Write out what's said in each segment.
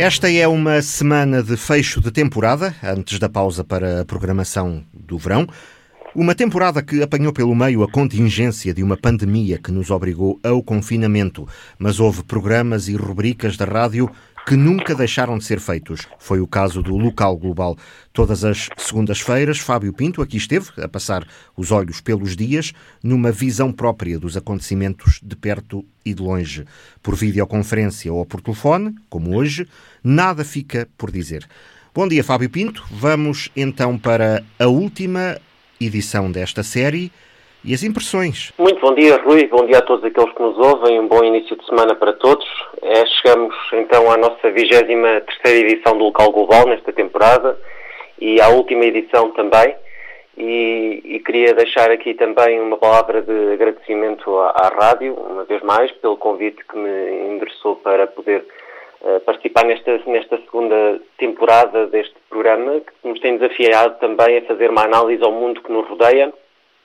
Esta é uma semana de fecho de temporada, antes da pausa para a programação do verão. Uma temporada que apanhou pelo meio a contingência de uma pandemia que nos obrigou ao confinamento, mas houve programas e rubricas da rádio que nunca deixaram de ser feitos. Foi o caso do Local Global. Todas as segundas-feiras, Fábio Pinto aqui esteve a passar os olhos pelos dias numa visão própria dos acontecimentos de perto e de longe. Por videoconferência ou por telefone, como hoje, nada fica por dizer. Bom dia, Fábio Pinto. Vamos então para a última edição desta série e as impressões. Muito bom dia, Rui. Bom dia a todos aqueles que nos ouvem. Um bom início de semana para todos. É, chegamos então à nossa 23 edição do Local Global nesta temporada e à última edição também. E, e, queria deixar aqui também uma palavra de agradecimento à, à, rádio, uma vez mais, pelo convite que me endereçou para poder uh, participar nesta, nesta segunda temporada deste programa, que nos tem desafiado também a fazer uma análise ao mundo que nos rodeia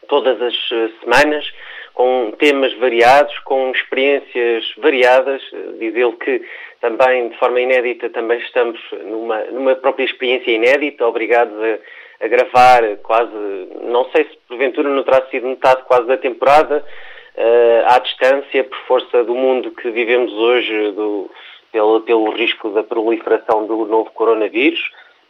todas as eh, semanas, com temas variados, com experiências variadas. Diz ele que também, de forma inédita, também estamos numa, numa própria experiência inédita, obrigados a, a, gravar quase, não sei se porventura não terá sido metade quase da temporada, uh, à distância, por força do mundo que vivemos hoje, do, pelo, pelo risco da proliferação do novo coronavírus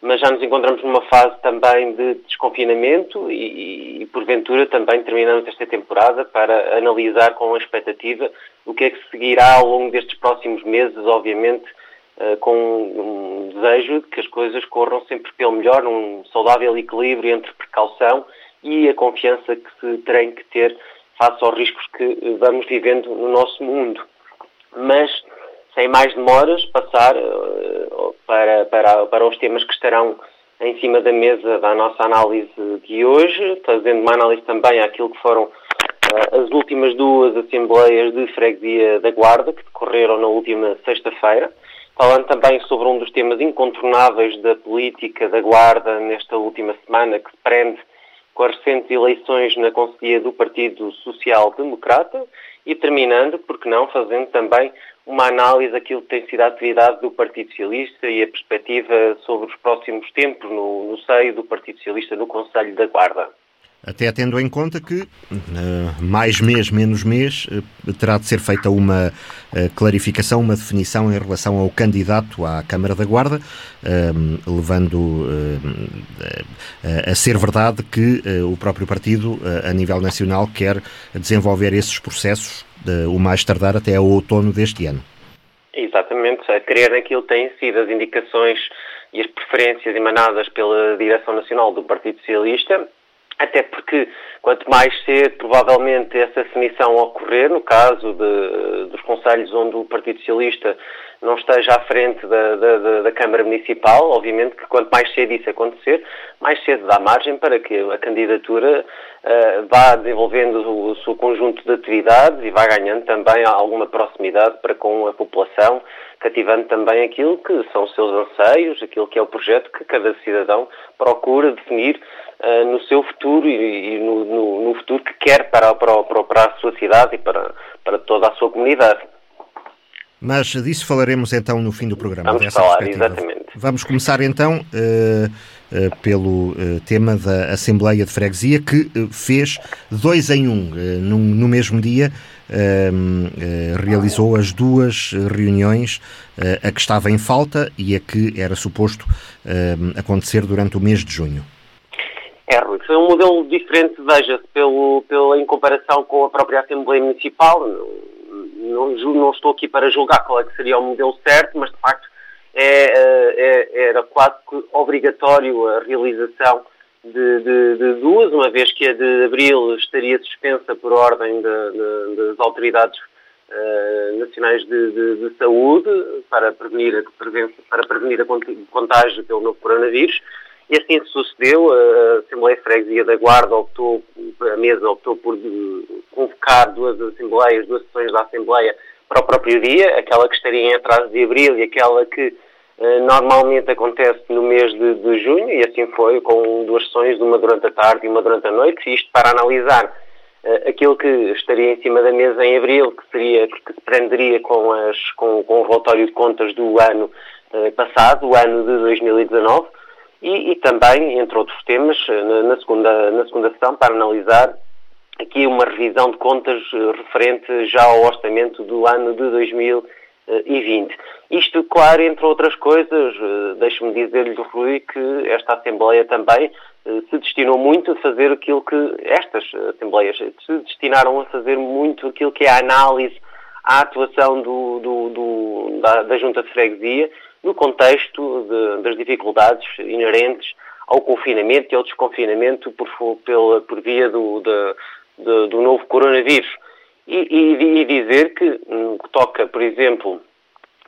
mas já nos encontramos numa fase também de desconfinamento e, e, porventura também terminamos esta temporada para analisar com expectativa o que é que seguirá ao longo destes próximos meses, obviamente uh, com um desejo de que as coisas corram sempre pelo melhor, num saudável equilíbrio entre precaução e a confiança que se tem que ter face aos riscos que vamos vivendo no nosso mundo. Mas sem mais demoras, passar uh, para, para, para os temas que estarão em cima da mesa da nossa análise de hoje, fazendo uma análise também àquilo que foram uh, as últimas duas Assembleias de Freguesia da Guarda, que decorreram na última sexta-feira, falando também sobre um dos temas incontornáveis da política da Guarda nesta última semana, que se prende com as recentes eleições na Conselhia do Partido Social Democrata e terminando, porque não, fazendo também uma análise daquilo que tem sido a atividade do Partido Socialista e a perspectiva sobre os próximos tempos no, no seio do Partido Socialista no Conselho da Guarda. Até tendo em conta que mais mês, menos mês, uh, terá de ser feita uma uh, clarificação, uma definição em relação ao candidato à Câmara da Guarda, levando a ser verdade que o próprio partido, a nível nacional, quer desenvolver esses processos o mais tardar até ao outono deste ano. Exatamente, a crer naquilo têm sido as indicações e as preferências emanadas pela Direção Nacional do Partido Socialista, até porque quanto mais cedo provavelmente essa definição ocorrer, no caso de, dos conselhos onde o Partido Socialista não esteja à frente da, da, da, Câmara Municipal, obviamente que quanto mais cedo isso acontecer, mais cedo dá margem para que a candidatura uh, vá desenvolvendo o, o, seu conjunto de atividades e vá ganhando também alguma proximidade para com a população, cativando também aquilo que são os seus anseios, aquilo que é o projeto que cada cidadão procura definir uh, no seu futuro e, e no, no, no, futuro que quer para, para, para a sua cidade e para, para toda a sua comunidade. Mas disso falaremos então no fim do programa. Vamos falar, exatamente. Vamos começar então uh, uh, pelo uh, tema da Assembleia de Freguesia, que fez dois em um. No, no, mesmo dia realizou as duas reuniões, a que estava em falta e a que era suposto acontecer durante o mês de junho. É, Rui, foi um modelo diferente, veja-se, pelo, pela, em comparação com a própria Assembleia Municipal não, não estou aqui para julgar qual é que seria o modelo certo, mas de facto é, é, é era quase obrigatório a realização de, de, de, duas, uma vez que a de abril estaria suspensa por ordem de, das autoridades uh, nacionais de, saúde para prevenir, a, para prevenir a contágio pelo novo coronavírus. E assim sucedeu, a Assembleia Freguesia da Guarda optou, a mesa optou por convocar duas assembleias, duas sessões da Assembleia para o próprio dia, aquela que estaria em atraso de abril e aquela que uh, normalmente acontece no mês de, de, junho, e assim foi, com duas sessões, uma durante a tarde e uma durante a noite, isto para analisar uh, aquilo que estaria em cima da mesa em abril, que seria, que se prenderia com, as, com, com o relatório de contas do ano passado, o ano de 2019, e, e, também, entre outros temas, na, na, segunda, na segunda sessão, para analisar aqui uma revisão de contas referente já ao orçamento do ano de 2020. Isto, claro, entre outras coisas, deixe-me dizer-lhe, Rui, que esta Assembleia também se destinou muito a fazer aquilo que estas Assembleias se destinaram a fazer muito aquilo que é a análise à atuação do, do, do, da, da, Junta de Freguesia no contexto de, das dificuldades inerentes ao confinamento e ao desconfinamento por, por via do, de, do novo coronavírus. E, e, e dizer que, no que toca, por exemplo,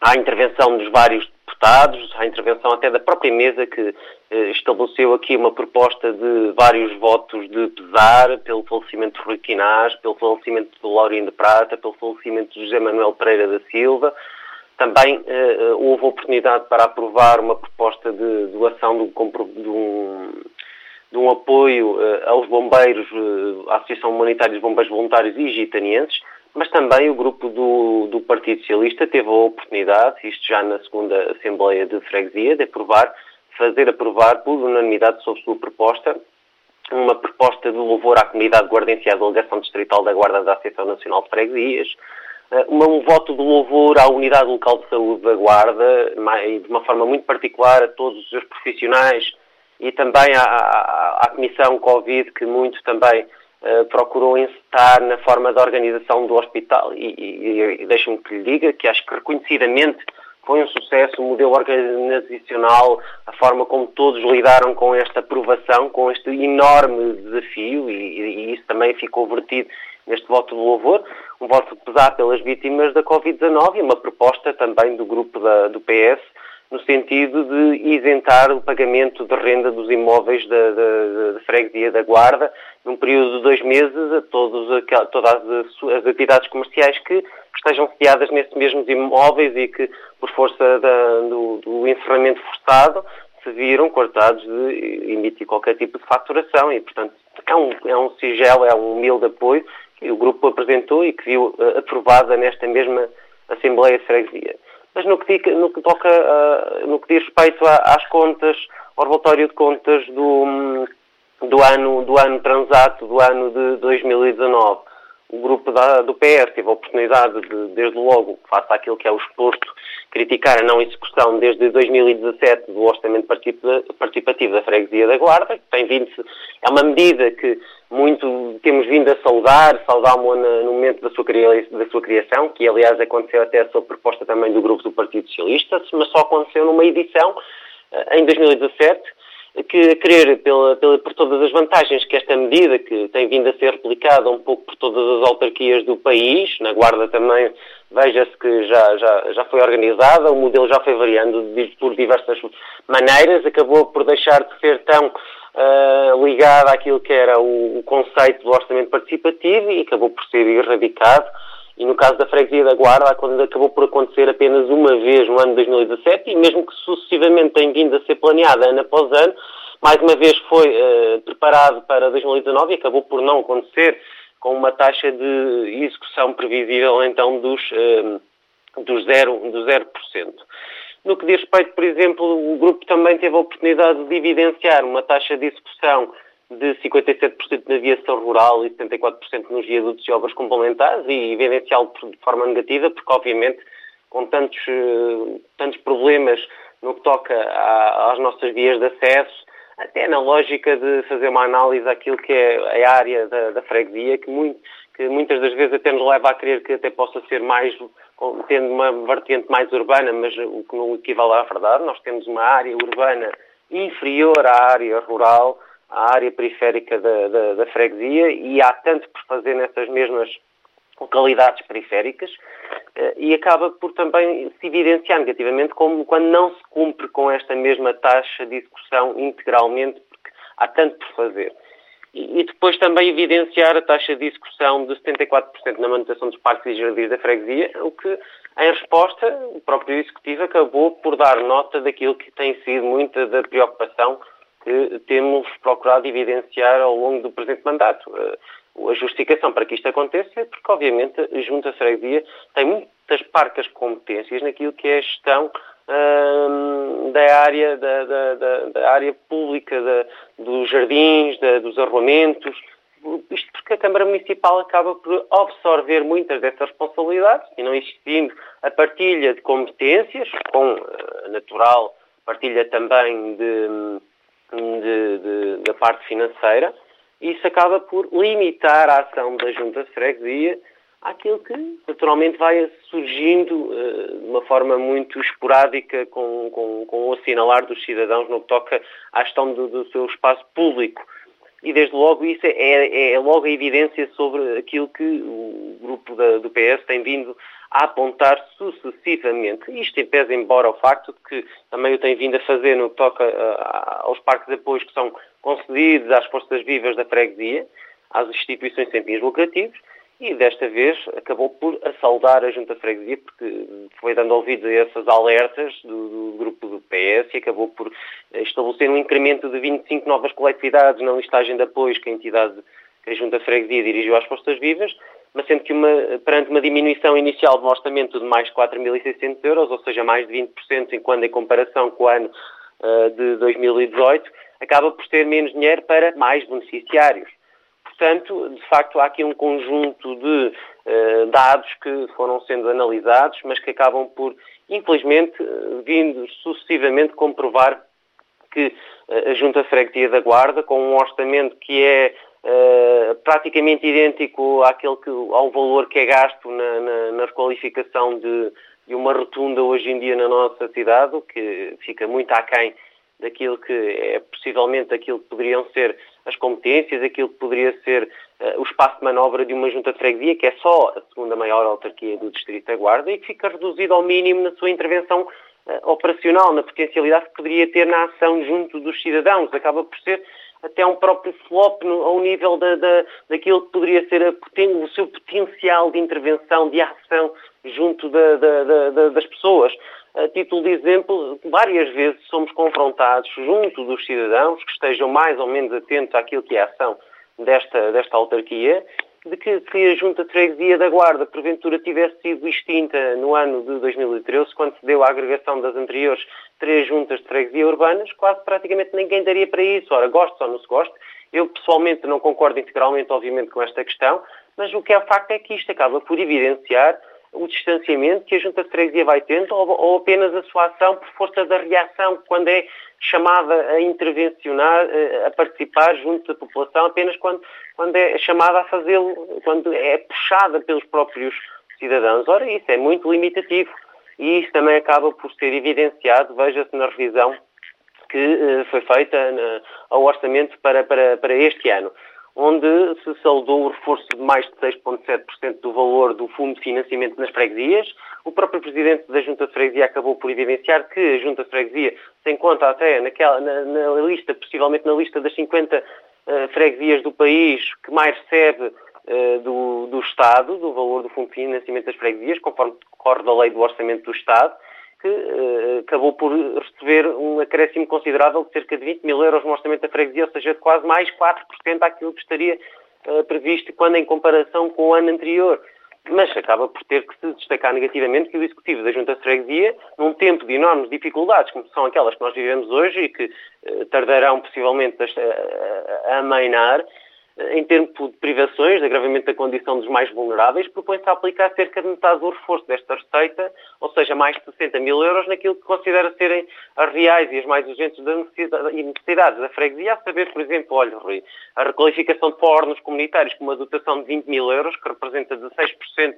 à intervenção dos vários deputados, à intervenção até da própria mesa que eh, estabeleceu aqui uma proposta de vários votos de pesar pelo falecimento de Rui Quinás, pelo falecimento Laurino de Prata, pelo falecimento de José Manuel Pereira da Silva. Também eh, eh houve oportunidade para aprovar uma proposta de doação de um, de um apoio eh, aos bombeiros, à Associação Humanitária dos Bombeiros Voluntários e Gitanienses, mas também o grupo do, do Partido Socialista teve a oportunidade, isto já na segunda Assembleia de Freguesia, de aprovar, fazer aprovar por unanimidade sobre sua proposta, uma proposta de louvor à comunidade guardense à delegação distrital da Guarda da Associação Nacional de Freguesias, um voto de louvor à unidade local de saúde da Guarda, de uma forma muito particular a todos os seus profissionais e também à, à, à Comissão Covid, que muito também eh, procurou encetar na forma da organização do hospital. E, e, e deixe-me que lhe diga que acho que reconhecidamente foi um sucesso o modelo organizacional, a forma como todos lidaram com esta aprovação, com este enorme desafio, e, e isso também ficou vertido neste voto de louvor, um voto pesar pelas vítimas da Covid-19 e uma proposta também do grupo da, do PS no sentido de isentar o pagamento de renda dos imóveis da, da, da freguesia da Guarda num período de dois meses a todos, todas as, as, atividades comerciais que estejam sediadas nesses mesmos imóveis e que, por força da, do, do, encerramento forçado, se viram cortados de emitir qualquer tipo de faturação. E, portanto, é um, é um sigelo, é um humilde apoio que o grupo apresentou e que viu uh, aprovada nesta mesma Assembleia de Freguesia. Mas no que, no que toca, uh, no que diz respeito a, às contas, ao relatório de contas do, do, ano, do ano transato, do ano de 2019, o grupo da, do PS teve a oportunidade de, desde logo, face àquilo que é o exposto, criticar a não execução desde 2017 do Orçamento Participativo da Freguesia da Guarda, que tem vindo é uma medida que muito temos vindo a saudar, saudámos no momento da sua, da sua criação, que aliás aconteceu até sua proposta também do grupo do Partido Socialista, mas só aconteceu numa edição eh, em 2017, que a querer pela, pela, por todas as vantagens que esta medida, que tem vindo a ser replicada um pouco por todas as autarquias do país, na Guarda também veja-se que já, já, já foi organizada, o modelo já foi variando por diversas maneiras, acabou por deixar de ser tão uh, ligado àquilo que era o, o, conceito do orçamento participativo e acabou por ser erradicado. E no caso da freguesia da Guarda, acabou por acontecer apenas uma vez no ano de 2017 e mesmo que sucessivamente tem vindo a ser planeada ano após ano, mais uma vez foi uh, preparado para 2019 e acabou por não acontecer com uma taxa de execução previsível então dos, uh, dos, zero, do 0%. No que diz respeito, por exemplo, o grupo também teve a oportunidade de evidenciar uma taxa de execução de 57% na aviação rural e 74% nos viadutos e obras complementares e evidenciá-lo de forma negativa, porque obviamente com tantos, eh, tantos problemas no que toca às nossas vias de acesso, até na lógica de fazer uma análise daquilo que é a área da, da freguesia, que, muito, que muitas das vezes até nos leva a crer que até possa ser mais tendo uma vertente mais urbana, mas o que não equivale à verdade, nós temos uma área urbana inferior à área rural, à área periférica da, da, da freguesia, e há tanto por fazer nessas mesmas localidades periféricas eh, e acaba por também se evidenciar negativamente como quando não se cumpre com esta mesma taxa de execução integralmente, porque há tanto por fazer. E depois também evidenciar a taxa de execução de 74% na manutenção dos parques e jardins da freguesia, o que, em resposta, o próprio Executivo acabou por dar nota daquilo que tem sido muita da preocupação que temos procurado evidenciar ao longo do presente mandato. Eh, a justificação para que isto aconteça é porque, obviamente, a Junta Freguesia tem muitas parcas competências naquilo que é a gestão uh, da, área, da, da, da, área pública, da, dos jardins, dos arruamentos. Isto porque a Câmara Municipal acaba por absorver muitas dessas responsabilidades e não existindo a partilha de competências, com a natural partilha também de, de, de, da parte financeira, isso acaba por limitar a ação da Junta de Freguesia àquilo que naturalmente vai surgindo uh, de uma forma muito esporádica com, com, com, o assinalar dos cidadãos no que toca à gestão do, do seu espaço público. E desde logo isso é, é, é, logo a evidência sobre aquilo que o grupo da, do PS tem vindo a apontar sucessivamente. Isto em pese embora o facto de que também o tem vindo a fazer no que toca uh, aos parques de apoio que são concedidos às forças vivas da freguesia, às instituições sem fins lucrativos, e desta vez acabou por assaldar a Junta Freguesia, porque foi dando ouvidos a essas alertas do, do, grupo do PS e acabou por estabelecer um incremento de 25 novas coletividades na listagem de apoios que a entidade, que a Junta Freguesia dirigiu às Forças Vivas, mas sendo que uma, perante uma diminuição inicial do orçamento de mais de 4.600 euros, ou seja, mais de 20%, enquanto em comparação com o ano uh, de 2018, acaba por ter menos dinheiro para mais beneficiários. Portanto, de facto, há aqui um conjunto de uh, dados que foram sendo analisados, mas que acabam por, infelizmente, uh, vindo sucessivamente comprovar que a Junta Freguesia da Guarda, com um orçamento que é praticamente idêntico àquele que, ao valor que é gasto na, na, na requalificação de, de, uma rotunda hoje em dia na nossa cidade, o que fica muito aquém daquilo que é possivelmente aquilo que poderiam ser as competências, aquilo que poderia ser uh, o espaço de manobra de uma junta de freguesia, que é só a segunda maior autarquia do Distrito da Guarda e que fica reduzido ao mínimo na sua intervenção uh, operacional, na potencialidade que poderia ter na ação junto dos cidadãos. Acaba por ser até um próprio flop no, ao nível da, da, daquilo que poderia ser o seu potencial de intervenção, de ação junto da, das pessoas. A título de exemplo, várias vezes somos confrontados junto dos cidadãos que estejam mais ou menos atentos àquilo que é a ação desta, desta autarquia, de que se a Junta de Freguesia da Guarda, porventura, tivesse sido extinta no ano de 2013, quando se deu a agregação das anteriores três juntas de freguesia urbanas, quase praticamente ninguém daria para isso. Ora, gosto ou não se goste. Eu, pessoalmente, não concordo integralmente, obviamente, com esta questão, mas o que é facto é que isto acaba por evidenciar o distanciamento que a Junta de Freguesia vai tendo ou, ou, apenas a sua ação por força da reação, quando é chamada a intervencionar, eh, a participar junto da população, apenas quando, quando é chamada a fazê-lo, quando é puxada pelos próprios cidadãos. Ora, isso é muito limitativo e isso também acaba por ser evidenciado, veja-se na revisão que uh, foi feita na, ao orçamento para, para, para este ano onde se saudou o reforço de mais de 6,7% do valor do Fundo de Financiamento nas freguesias. O próprio Presidente da Junta de Freguesia acabou por evidenciar que a Junta de Freguesia se encontra até naquela, na, na lista, possivelmente na lista das 50 uh, eh, freguesias do país que mais recebe uh, do, do Estado, do valor do Fundo de Financiamento das freguesias, conforme decorre da lei do Orçamento do Estado que uh, acabou por receber um acréscimo considerável de cerca de 20 mil euros no orçamento da freguesia, ou seja, de quase mais 4% daquilo que estaria uh, previsto quando em comparação com o ano anterior. Mas acaba por ter que se destacar negativamente que o Executivo da Junta de Freguesia, num tempo de enormes dificuldades, como são aquelas que nós vivemos hoje e que uh, tardarão possivelmente a, a, a em termos de privações, de agravamento da condição dos mais vulneráveis, propõe-se a aplicar cerca de metade do reforço desta receita, ou seja, mais de 60 mil euros, naquilo que considera serem as reais e as mais urgentes necessidades da freguesia, a saber, por exemplo, olha, Rui, a requalificação de fornos comunitários com uma dotação de 20 mil euros, que representa 16%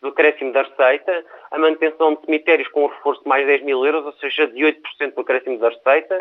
do acréscimo da receita, a manutenção de cemitérios com um reforço de mais 10 mil euros, ou seja, de 8% do acréscimo da receita,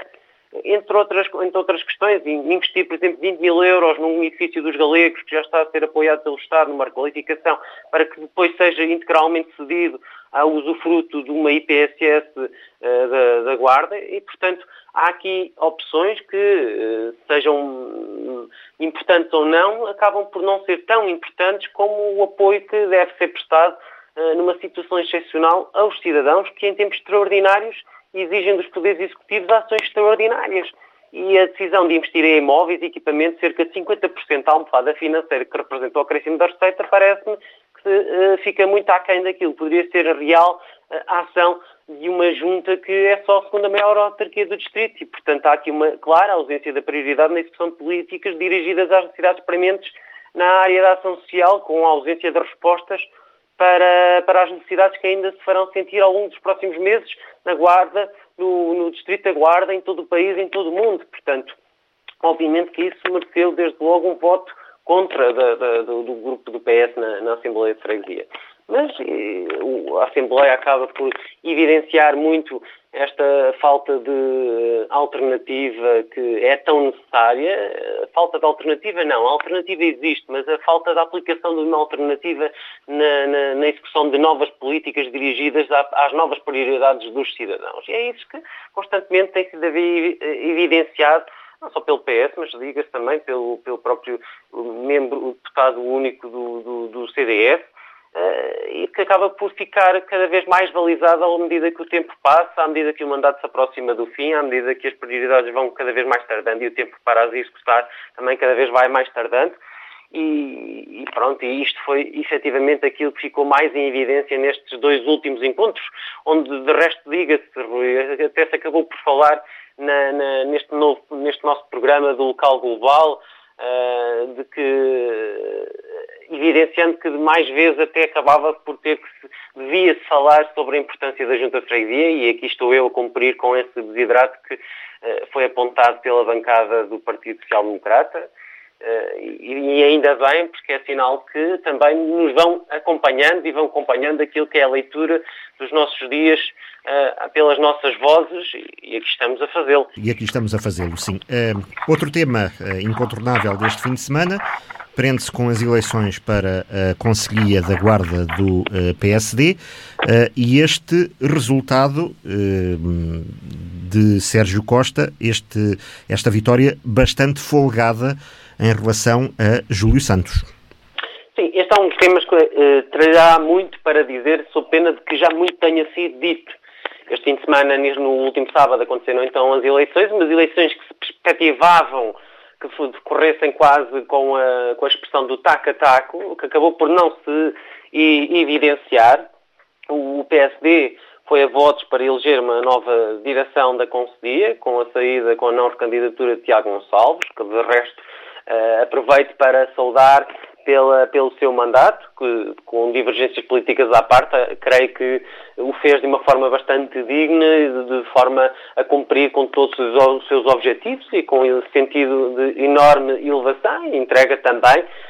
entre outras, entre outras questões, investir, por exemplo, 20 mil euros num edifício dos galegos que já está a ser apoiado pelo Estado numa requalificação para que depois seja integralmente cedido ao usufruto de uma IPSS uh, eh, da, da, Guarda. E, portanto, há aqui opções que, uh, sejam importantes ou não, acabam por não ser tão importantes como o apoio que deve ser prestado uh, numa situação excepcional aos cidadãos que, em tempos extraordinários, exigem dos poderes executivos ações extraordinárias. E a decisão de investir em imóveis e equipamentos, cerca de 50% da almofada financeira que representou o crescimento da receita, parece-me que uh, fica muito aquém daquilo. Poderia ser real a ação de uma junta que é só a segunda maior autarquia do distrito e, portanto, há aqui uma clara ausência da prioridade na execução de políticas dirigidas às necessidades prementes na área da ação social, com a ausência de respostas para, para as necessidades que ainda se farão sentir ao longo dos próximos meses na Guarda, no, no Distrito da Guarda, em todo o país, em todo o mundo. Portanto, obviamente que isso mereceu desde logo um voto contra da, da, do, do, grupo do PS na, na Assembleia de Freguesia. Mas e, a Assembleia acaba por evidenciar muito esta falta de alternativa que é tão necessária. Falta de alternativa, não. A alternativa existe, mas a falta de aplicação de uma alternativa na, na, na execução de novas políticas dirigidas às novas prioridades dos cidadãos. E é isso que constantemente tem sido evidenciado não só pelo PS, mas diga-se também pelo, pelo próprio membro, deputado único do, do, do CDS, e que acaba por ficar cada vez mais balizado à medida que o tempo passa, à medida que o mandato se aproxima do fim, à medida que as prioridades vão cada vez mais tardando e o tempo para as executar também cada vez vai mais tardando. E, e, pronto, e isto foi efetivamente aquilo que ficou mais em evidência nestes dois últimos encontros, onde de resto diga-se, até se acabou por falar na, na, neste, novo, neste nosso programa do local global, uh, de que evidenciando que mais vezes até acabava por ter que se, devia-se falar sobre a importância da Junta de Freguesia e aqui estou eu a cumprir com esse desidrato que uh, foi apontado pela bancada do Partido Social Democrata e, e, ainda bem porque é sinal que também nos vão acompanhando e vão acompanhando aquilo que é a leitura dos nossos dias uh, pelas nossas vozes e, aqui estamos a fazê-lo. E aqui estamos a fazê-lo, sim. outro tema incontornável deste fim de semana prende-se com as eleições para a Conselhia da Guarda do uh, eh, PSD uh, eh, e este resultado uh, de Sérgio Costa, este, esta vitória bastante folgada em relação a Júlio Santos. Sim, este é um dos temas que trará muito para dizer, sob pena de que já muito tenha sido dito. Este fim de semana, no último sábado, aconteceram então as eleições, umas eleições que se perspectivavam que decorressem quase com a, com a expressão do taca-taco, que acabou por não se evidenciar. O PSD foi a votos para eleger uma nova direção da Concedia, com a saída, com a não recandidatura de Tiago Gonçalves, que de resto uh, aproveito para saudar pela, pelo seu mandato, que com divergências políticas à parte, creio que o fez de uma forma bastante digna, de, de forma a cumprir com todos os seus objetivos e com esse sentido de enorme elevação e entrega também eh,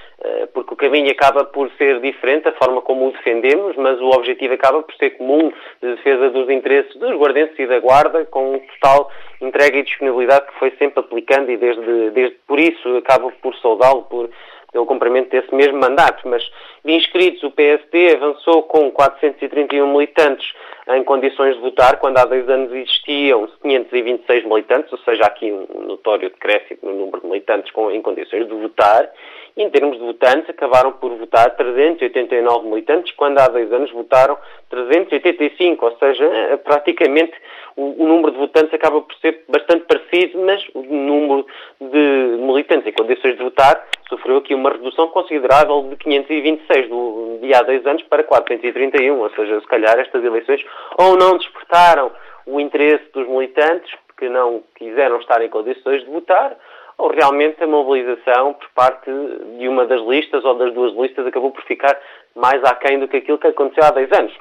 porque o caminho acaba por ser diferente, a forma como o defendemos, mas o objetivo acaba por ser comum de defesa dos interesses dos guardenses e da guarda, com total entrega e disponibilidade que foi sempre aplicando e desde, desde por isso acabo por saudá-lo, por pelo cumprimento desse mesmo mandato, mas de inscritos o PSD avançou com 431 militantes em condições de votar, quando há dois anos existiam 526 militantes, ou seja, aqui um notório decréscimo no número de militantes com, em condições de votar, em termos de votantes acabaram por votar 389 militantes, quando há dois anos votaram 385, ou seja, é, praticamente o, o número de votantes acaba por ser bastante parecido, mas o número de militantes em condições de votar sofreu aqui uma redução considerável de 526 do, de há dois anos para 431, ou seja, se calhar estas eleições ou não despertaram o interesse dos militantes, que não quiseram estar em condições de votar, ou realmente a mobilização por parte de uma das listas ou das duas listas acabou por ficar mais aquém do que aquilo que aconteceu há 10 anos.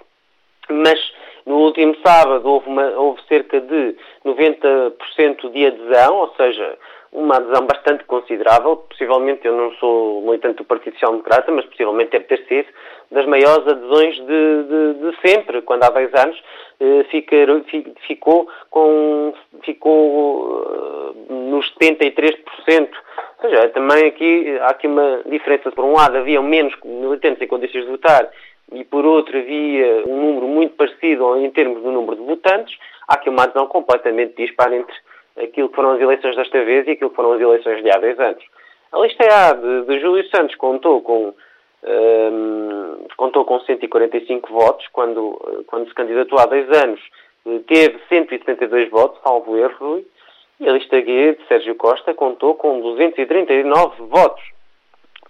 Mas no último sábado houve, uma, houve cerca de 90% de adesão, ou seja, uma adesão bastante considerável. Possivelmente, eu não sou militante do Partido Social Democrata, mas possivelmente deve ter sido das maiores adesões de, de, de sempre, quando há 10 anos eh, ficou, com, ficou eh, nos 73%. Ou seja, também aqui há aqui uma diferença. Por um lado, havia menos militantes em condições de votar e por outro havia um número muito parecido em termos do número de votantes, há aqui uma adesão completamente dispara entre aquilo que foram as eleições desta vez e aquilo que foram as eleições de há 10 anos. A lista A de, de Júlio Santos contou com, um, contou com 145 votos, quando, quando se candidatou há 10 anos. Teve 172 votos, salvo erro, e a lista G de Sérgio Costa contou com 239 votos.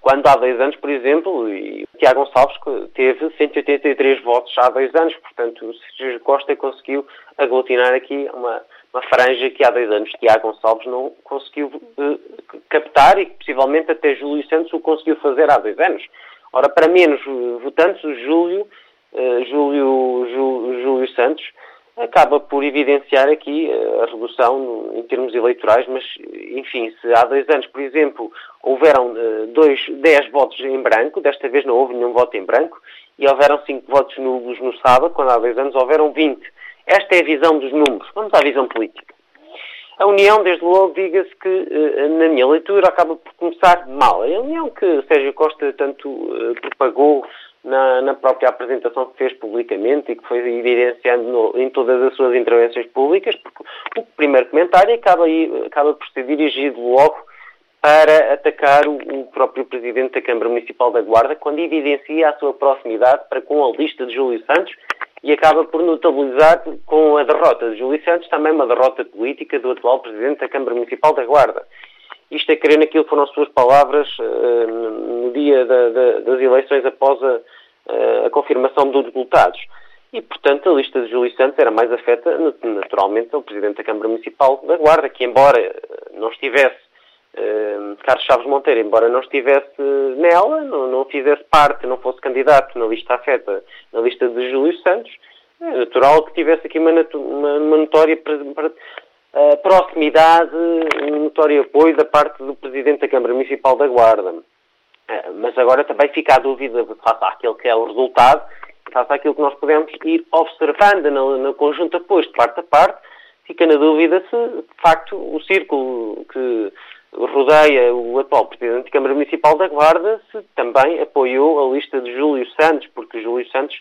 Quando há dois anos, por exemplo, e Tiago Gonçalves teve 183 votos há dois anos, portanto, o Sérgio Costa conseguiu aglutinar aqui uma, uma franja que há dois anos Tiago Gonçalves não conseguiu uh, captar e que possivelmente até Júlio Santos o conseguiu fazer há dois anos. Ora, para menos votantes, o Júlio, uh, Júlio, Júlio, Júlio Santos acaba por evidenciar aqui eh, a redução em termos eleitorais, mas, enfim, se há dois anos, por exemplo, houveram eh, dois, dez votos em branco, desta vez não houve nenhum voto em branco, e houveram cinco votos nulos no sábado, quando há dois anos houveram vinte. Esta é a visão dos números. Vamos à visão política. A União, desde logo, diga-se que, eh, na minha leitura, acaba por começar mal. A União que Sérgio Costa tanto propagou na, na, própria apresentação que fez publicamente e que foi evidenciando no, em todas as suas intervenções públicas, porque o primeiro comentário acaba, acaba por ser dirigido logo para atacar o, o, próprio Presidente da Câmara Municipal da Guarda, quando evidencia a sua proximidade para com a lista de Júlio Santos e acaba por notabilizar com a derrota de Júlio Santos também uma derrota política do atual Presidente da Câmara Municipal da Guarda. Isto é querer naquilo que foram as suas palavras uh, no dia da, da, das eleições após a, uh, a, confirmação dos resultados. E, portanto, a lista de Júlio Santos era mais afeta, naturalmente, ao Presidente da Câmara Municipal da Guarda, que, embora não estivesse, uh, Carlos Chaves Monteiro, embora não estivesse nela, não, não fizesse parte, não fosse candidato na lista afeta, na lista de Júlio Santos, é natural que tivesse aqui uma, uma, uma notória uh, proximidade, um notório apoio da parte do Presidente da Câmara Municipal da Guarda. Uh, mas agora também fica a dúvida face àquilo que é o resultado, face àquilo que nós podemos ir observando no conjunto de apoios de parte a parte, fica na dúvida se, de facto, o círculo que rodeia o atual Presidente da Câmara Municipal da Guarda se também apoiou a lista de Júlio Santos, porque Júlio Santos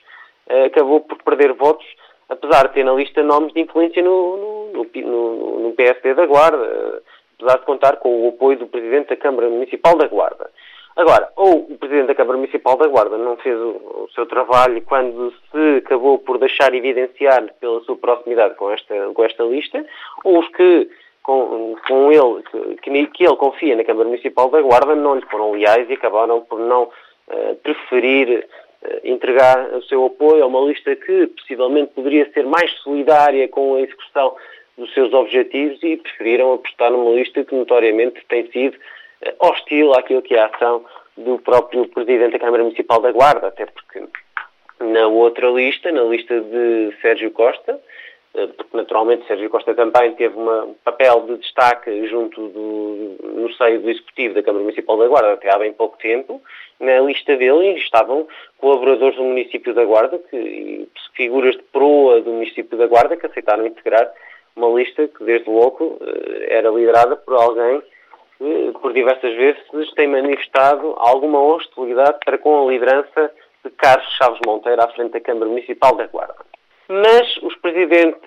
uh, acabou por perder votos apesar de ter na lista nomes de influência no, no, no, no PSD da Guarda, apesar de contar com o apoio do Presidente da Câmara Municipal da Guarda. Agora, ou o Presidente da Câmara Municipal da Guarda não fez o, o, seu trabalho quando se acabou por deixar evidenciar pela sua proximidade com esta, com esta lista, ou os que com, com ele, que, que, ele confia na Câmara Municipal da Guarda não lhe foram leais e acabaram por não uh, preferir eh, entregar o seu apoio. A uma lista que possivelmente poderia ser mais solidária com a execução dos seus objetivos e preferiram apostar numa lista que notoriamente tem sido eh, hostil àquilo que é a ação do próprio Presidente da Câmara Municipal da Guarda, até porque na outra lista, na lista de Sérgio Costa, porque naturalmente Sérgio Costa também teve um papel de destaque junto do, no seio do Executivo da Câmara Municipal da Guarda até há bem pouco tempo. Na lista dele estavam colaboradores do município da Guarda, que, figuras de proa do município da Guarda, que aceitaram integrar uma lista que desde logo eh, era liderada por alguém que por diversas vezes tem manifestado alguma hostilidade para com a liderança de Carlos Chaves Monteiro à frente da Câmara Municipal da Guarda. Mas os presidentes,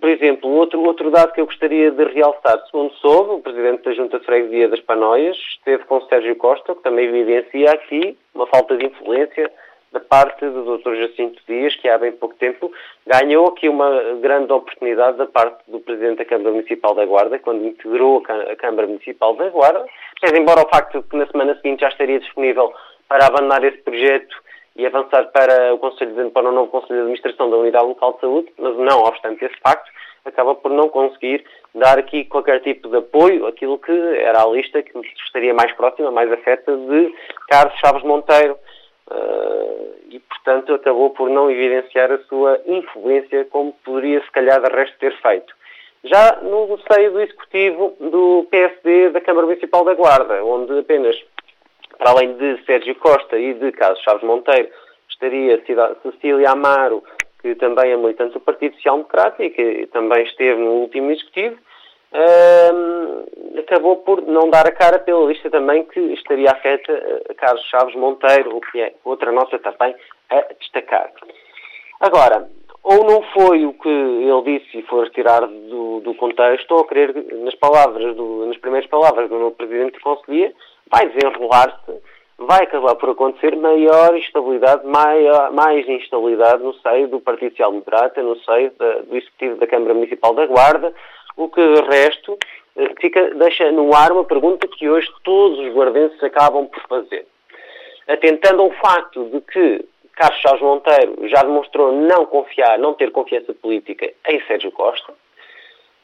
por exemplo, outro, outro dado que eu gostaria de realçar, segundo soube, o presidente da Junta de Freguesia das Panóias esteve com Sérgio Costa, que também evidencia aqui uma falta de influência da parte do Dr. Jacinto Dias, que há bem pouco tempo ganhou aqui uma grande oportunidade da parte do Presidente da Câmara Municipal da Guarda, quando integrou a Câmara Municipal da Guarda, mas embora o facto de que na semana seguinte já estaria disponível para abandonar esse projeto e avançar para o, Conselho, para o novo Conselho de Administração da Unidade Local de Saúde, mas não obstante esse facto, acaba por não conseguir dar aqui qualquer tipo de apoio àquilo que era a lista que estaria mais próxima, mais afeta de Carlos Chaves Monteiro. Uh, e, portanto, acabou por não evidenciar a sua influência como poderia, se calhar, de resto ter feito. Já no seio do Executivo do PSD da Câmara Municipal da Guarda, onde apenas para além de Sérgio Costa e de Carlos Chaves Monteiro, estaria Cecília Amaro, que também é militante do Partido Social Democrático e também esteve no último executivo, acabou por não dar a cara pela lista também que estaria afeta a Carlos Chaves Monteiro, o que é outra nota também a destacar. Agora, ou não foi o que ele disse e foi retirado do, do contexto, ou a querer, nas palavras, do, nas primeiras palavras do novo Presidente de Conselhia, vai desenrolar-se, vai acabar por acontecer maior instabilidade, maior, mais instabilidade no seio do Partido Social Democrata, no seio da, do Executivo da Câmara Municipal da Guarda, o que, de resto, fica, deixa no ar uma pergunta que hoje todos os guardenses acabam por fazer. Atentando ao facto de que Carlos Chaves Monteiro já demonstrou não confiar, não ter confiança política em Sérgio Costa,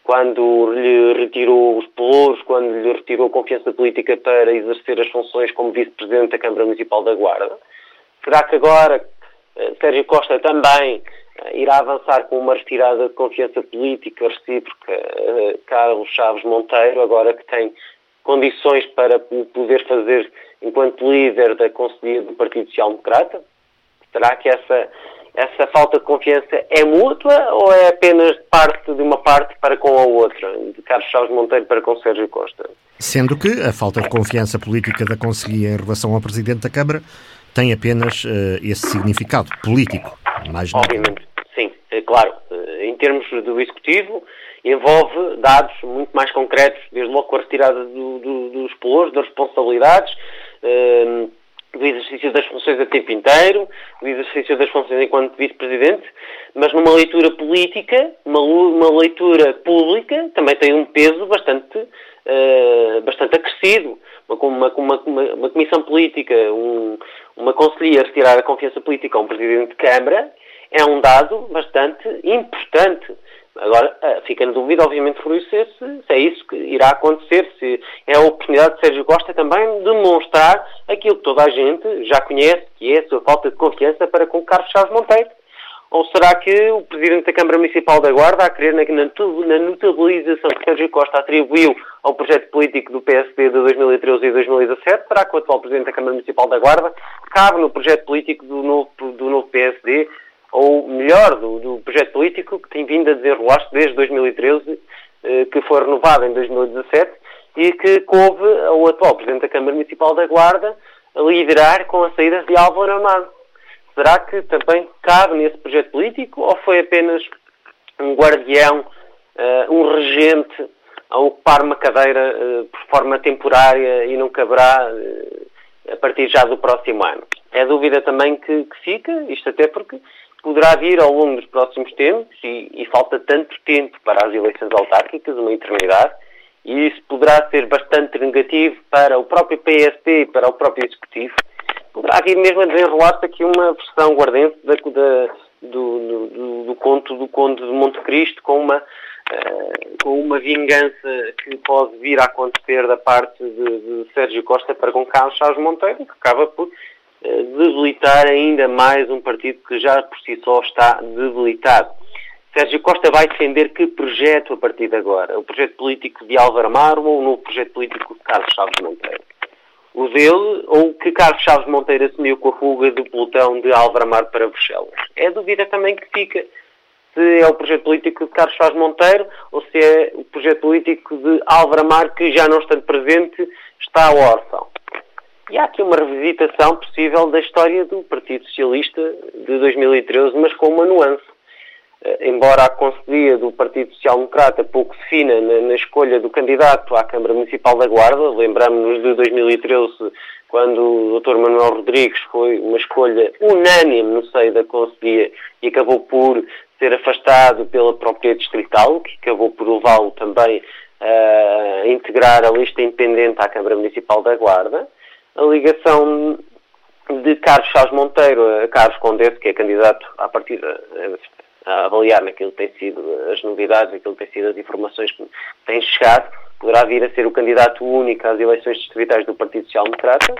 quando lhe retirou os pelouros, quando lhe retirou a confiança política para exercer as funções como vice-presidente da Câmara Municipal da Guarda. Será que agora eh, Sérgio Costa também eh, irá avançar com uma retirada de confiança política recíproca uh, Carlos Chaves Monteiro, agora que tem condições para poder fazer enquanto líder da Conselhia do Partido Social Democrata? Será que essa, essa falta de confiança é mútua ou é apenas parte de uma parte para com a outra, de Carlos Chaves Monteiro para com Sérgio Costa? Sendo que a falta de confiança política da Conselhia em relação ao Presidente da Câmara tem apenas uh, esse significado político, mais Obviamente, sim, é claro. Eh, em termos do Executivo, envolve dados muito mais concretos, desde logo com a retirada do, do, dos pelouros, das responsabilidades, uh, do exercício das funções a tempo inteiro, do exercício das funções enquanto vice-presidente, mas numa leitura política, uma, uma, leitura pública, também tem um peso bastante, uh, bastante acrescido. Uma, uma, uma, comissão política, um, uma conselheira retirar a confiança política a um presidente de Câmara é um dado bastante importante. Agora, eh, fica na dúvida, obviamente, se, se é isso que irá acontecer, se é a oportunidade de Sérgio Costa também demonstrar aquilo que toda a gente já conhece, que é a sua falta de confiança para com Carlos Chaves Monteiro. Ou será que o Presidente da Câmara Municipal da Guarda, a querer na, na notabilização que Sérgio Costa atribuiu ao projeto político do PSD de 2013 e 2017, será que o atual Presidente da Câmara Municipal da Guarda cabe no projeto político do novo, do novo PSD ou melhor, do, do projeto político que tem vindo a desenrolar-se desde 2013, eh, que foi renovado em 2017 e que coube ao atual Presidente da Câmara Municipal da Guarda a liderar com a saída de Álvaro Amado. Será que também cabe nesse projeto político ou foi apenas um guardião, uh, um regente a ocupar uma cadeira uh, por forma temporária e não caberá uh, a partir já do próximo ano? É dúvida também que, que fica, isto até porque poderá vir ao longo dos próximos tempos, e, e, falta tanto tempo para as eleições autárquicas, uma eternidade, e isso poderá ser bastante negativo para o próprio PSP e para o próprio Executivo. Poderá vir mesmo a desenrolar-se aqui uma versão guardente da, da, do, do, do, conto do Conde de Monte Cristo com uma, uh, com uma vingança que pode vir a acontecer da parte de, de Sérgio Costa para com Carlos Chaves Monteiro, que acaba por debilitar ainda mais um partido que já por si só está debilitado. Sérgio Costa vai defender que projeto a partir de agora? O projeto político de Álvaro Amaro ou o novo projeto político de Carlos Chaves Monteiro? O dele ou que Carlos Chaves Monteiro assumiu com a fuga do pelotão de Álvaro Amaro para Bruxelas? É dúvida também que fica se é o projeto político de Carlos Chaves Monteiro ou se é o projeto político de Álvaro Amaro que já não estando presente está órfão. E há aqui uma revisitação possível da história do Partido Socialista de 2013, mas com uma nuance. Eh, embora a conselhia do Partido Social Democrata pouco se fina na, na, escolha do candidato à Câmara Municipal da Guarda, lembramos-nos de 2013, quando o Dr. Manuel Rodrigues foi uma escolha unânime no seio da conselhia e acabou por ser afastado pela própria distrital, que acabou por levá-lo também a integrar a lista independente à Câmara Municipal da Guarda a ligação de Carlos Chaves Monteiro a Carlos Condesse, que é candidato à partida a avaliar naquilo que tem sido as novidades, aquilo que tem sido as informações que têm chegado, poderá vir a ser o candidato único às eleições distritais do Partido Social Democrata.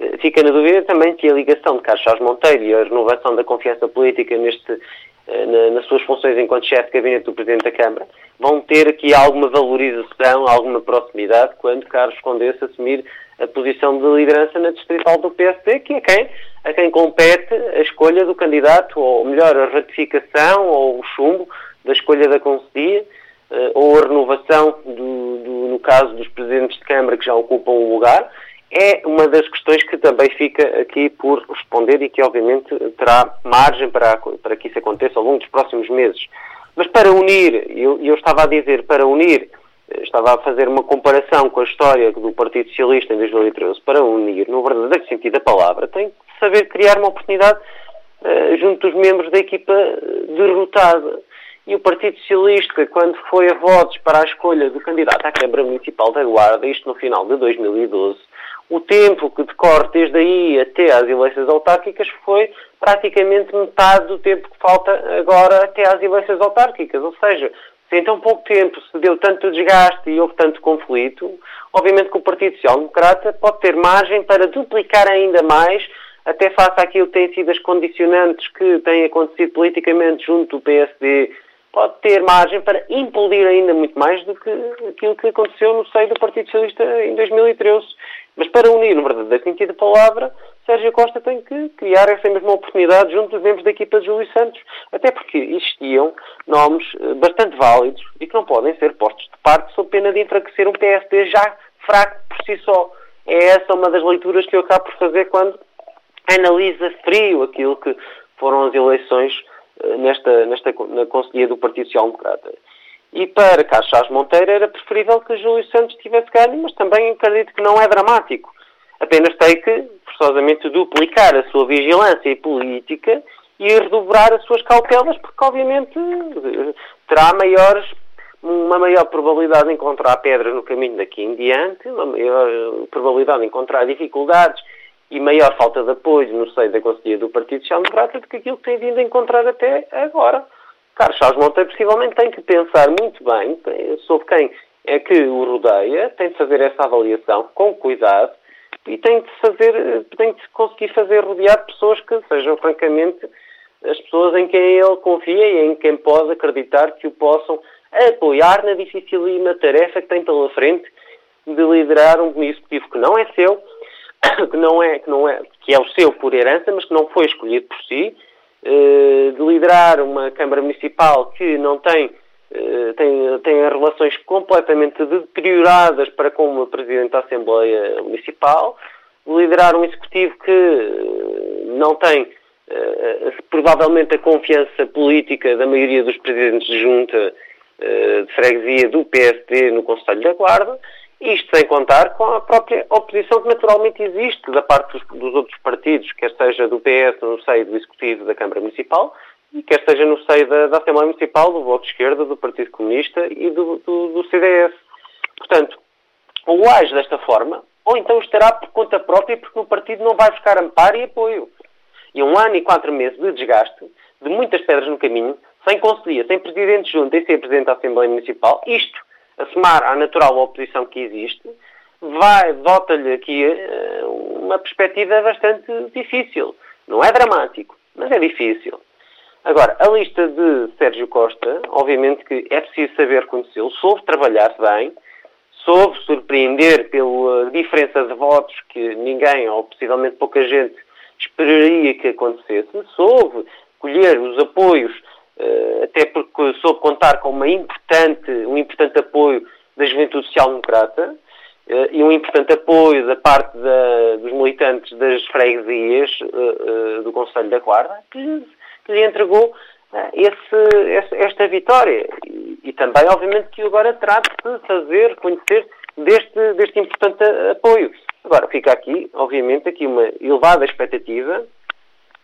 Eh, fica na dúvida também que a ligação de Carlos Chaves Monteiro e a renovação da confiança política neste, eh, nas suas funções enquanto chefe de gabinete do Presidente da Câmara vão ter aqui alguma valorização, alguma proximidade quando Carlos Condesse assumir a posição de liderança na distrital do PSD, que é quem, a quem compete a escolha do candidato, ou melhor, a ratificação ou o chumbo da escolha da conselhia, eh, ou a renovação, do, do, no caso dos presidentes de Câmara que já ocupam o lugar, é uma das questões que também fica aqui por responder e que obviamente terá margem para, para que isso aconteça ao longo dos próximos meses. Mas para unir, eu, eu estava a dizer, para unir estava a fazer uma comparação com a história do Partido Socialista em 2013 para unir, no verdadeiro sentido da palavra, tem que saber criar uma oportunidade uh, junto dos membros da equipa derrotada. e o Partido Socialista, quando foi a votos para a escolha do candidato à Câmara Municipal da Guarda, isto no final de 2012, o tempo que decorre desde aí até às eleições autárquicas foi praticamente metade do tempo que falta agora até às eleições autárquicas. Ou seja, se em tão pouco tempo se deu tanto desgaste e houve tanto conflito, obviamente que o Partido Social Democrata pode ter margem para duplicar ainda mais, até face àquilo que têm sido as condicionantes que têm acontecido politicamente junto do PSD pode ter margem para implodir ainda muito mais do que aquilo que aconteceu no seio do Partido Socialista em 2013. Mas para unir no verdadeiro sentido da palavra, Sérgio Costa tem que criar essa mesma oportunidade junto dos membros da equipa de Júlio Santos. Até porque existiam nomes eh, bastante válidos e que não podem ser postos de parte sob pena de enfraquecer um PSD já fraco por si só. É essa uma das leituras que eu acabo por fazer quando analisa frio aquilo que foram as eleições nesta, nesta, na Conselhia do Partido Social Democrata. E para Carlos Monteiro era preferível que Júlio Santos tivesse ganho, mas também acredito que não é dramático. Apenas tem que, forçosamente, duplicar a sua vigilância política e redobrar as suas cautelas, porque obviamente terá maiores, uma maior probabilidade de encontrar pedras no caminho daqui em diante, uma maior probabilidade de encontrar dificuldades e maior falta de apoio no seio da Conselhia do Partido Social Democrata do que aquilo que tem vindo a encontrar até agora. Carlos Charles Monteiro possivelmente tem que pensar muito bem sobre quem é que o rodeia, tem de fazer essa avaliação com cuidado e tem de fazer, tem de conseguir fazer rodear de pessoas que sejam francamente as pessoas em quem ele confia e em quem pode acreditar que o possam apoiar na dificílima tarefa que tem pela frente de liderar um executivo que não é seu, que não é, que não é, que é o seu por herança, mas que não foi escolhido por si, eh, de liderar uma Câmara Municipal que não tem, eh, tem, tem relações completamente deterioradas para com o Presidente da Assembleia Municipal, de liderar um Executivo que eh, não tem provavelmente a confiança política da maioria dos Presidentes de Junta de Freguesia do PSD no Conselho da Guarda, isto sem contar com a própria oposição que naturalmente existe da parte dos, dos, outros partidos, quer seja do PS no seio do Executivo da Câmara Municipal e quer seja no seio da, da Assembleia Municipal, do Bloco de Esquerda, do Partido Comunista e do, do, do CDS. Portanto, ou age desta forma, ou então estará por conta própria porque o partido não vai buscar amparo e apoio. E um ano e quatro meses de desgaste, de muitas pedras no caminho, sem conselhia, sem presidente junto e sem presidente da Assembleia Municipal, isto a somar à natural oposição que existe, vai, volta-lhe aqui uh, uma perspectiva bastante difícil. Não é dramático, mas é difícil. Agora, a lista de Sérgio Costa, obviamente que é preciso saber conhecê-lo, soube trabalhar bem, soube surpreender pela diferença de votos que ninguém, ou possivelmente pouca gente, esperaria que acontecesse, soube colher os apoios eh, até porque soube contar com uma importante, um importante apoio da Juventude Social Democrata eh, e um importante apoio da parte da, dos militantes das freguesias eh, do Conselho da Guarda, que, que lhe entregou esse, esta vitória. E, e, também, obviamente, que agora trata de fazer conhecer deste, deste importante apoio. Agora, fica aqui, obviamente, aqui uma elevada expectativa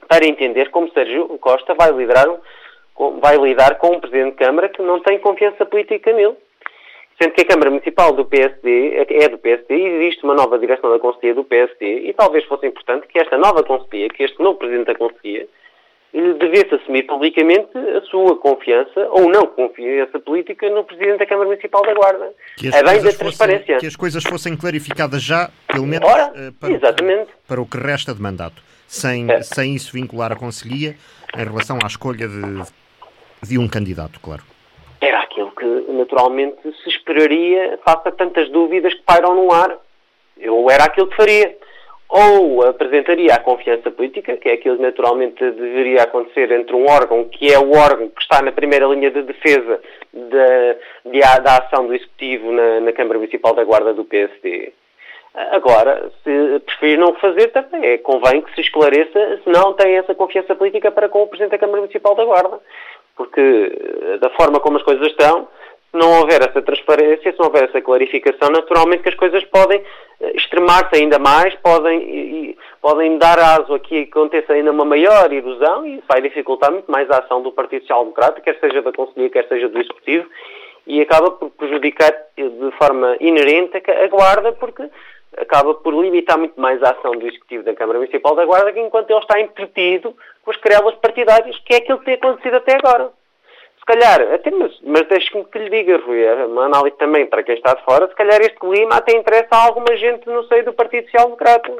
para entender como Sérgio Costa vai liderar um, vai lidar com um Presidente de Câmara que não tem confiança política nele. Sendo que a Câmara Municipal do PSD é do PSD e existe uma nova direção da Conselhia do PSD e talvez fosse importante que esta nova Conselhia, que este novo Presidente da Conselhia, devesse assumir publicamente a sua confiança ou não confiança política no Presidente da Câmara Municipal da Guarda. Que é bem da transparência. Fossem, que as coisas fossem clarificadas já, pelo menos Ora, uh, para, exatamente. O, para o que resta de mandato, sem, é. sem isso vincular a Conselhia em relação à escolha de de um candidato, claro. Era aquilo que naturalmente se esperaria face a tantas dúvidas que pairam no ar. Eu era aquilo que faria. Ou apresentaria a confiança política, que é aquilo que naturalmente deveria acontecer entre um órgão que é o órgão que está na primeira linha de defesa de, de, da ação do Executivo na, na Câmara Municipal da Guarda do PSD. Agora, se preferir não fazer, também é, convém que se esclareça se não tem essa confiança política para com o Presidente da Câmara Municipal da Guarda porque eh, da forma como as coisas estão, Se não houver essa transparência, se não houver essa clarificação, naturalmente que as coisas podem eh, extremar-se ainda mais, podem, e, podem dar aso a que aconteça ainda uma maior erosão e isso vai dificultar muito mais a ação do Partido Social Democrata, quer seja da Conselhia, quer seja do Executivo, e acaba por prejudicar de forma inerente a Guarda, porque acaba por limitar muito mais a ação do Executivo da Câmara Municipal da Guarda, enquanto ele está entretido com as querelas partidárias, que é aquilo que tem acontecido até agora. Se calhar, até, mas, mas deixe-me que lhe diga, Rui, é uma análise também para quem está de fora, se calhar este clima até interessa a alguma gente no seio do Partido Social Democrata.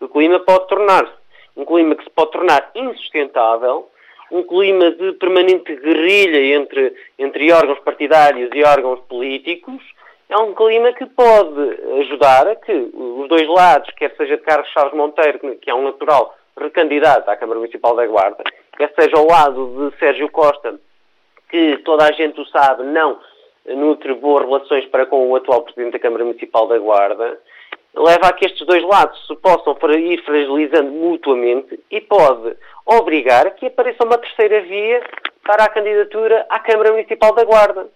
O clima pode tornar-se um clima que se pode tornar insustentável, um clima de permanente guerrilha entre, entre órgãos partidários e órgãos políticos, é um clima que pode ajudar a que os dois lados, quer seja Carlos Chaves Monteiro, que é um natural recandidato à Câmara Municipal da Guarda, quer seja ao lado de Sérgio Costa, que toda a gente o sabe, não nutre boas relações para com o atual Presidente da Câmara Municipal da Guarda, leva a que estes dois lados se possam ir fragilizando mutuamente e pode obrigar a que apareça uma terceira via para a candidatura à Câmara Municipal da Guarda.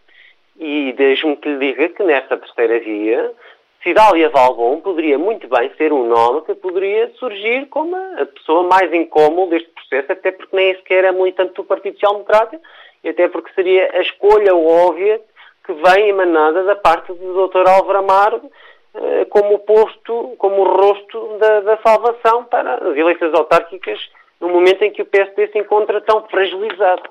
E deixe-me que lhe diga que nesta terceira via, Cidália Valbon poderia muito bem ser um nome que poderia surgir como a pessoa mais incómoda deste processo, até porque nem sequer é militante do Partido Social Democrata e até porque seria a escolha óbvia que vem emanada da parte do Dr. Álvaro Amaro eh, como o posto, como o rosto da, da salvação para as eleições autárquicas no momento em que o PSD se encontra tão fragilizado.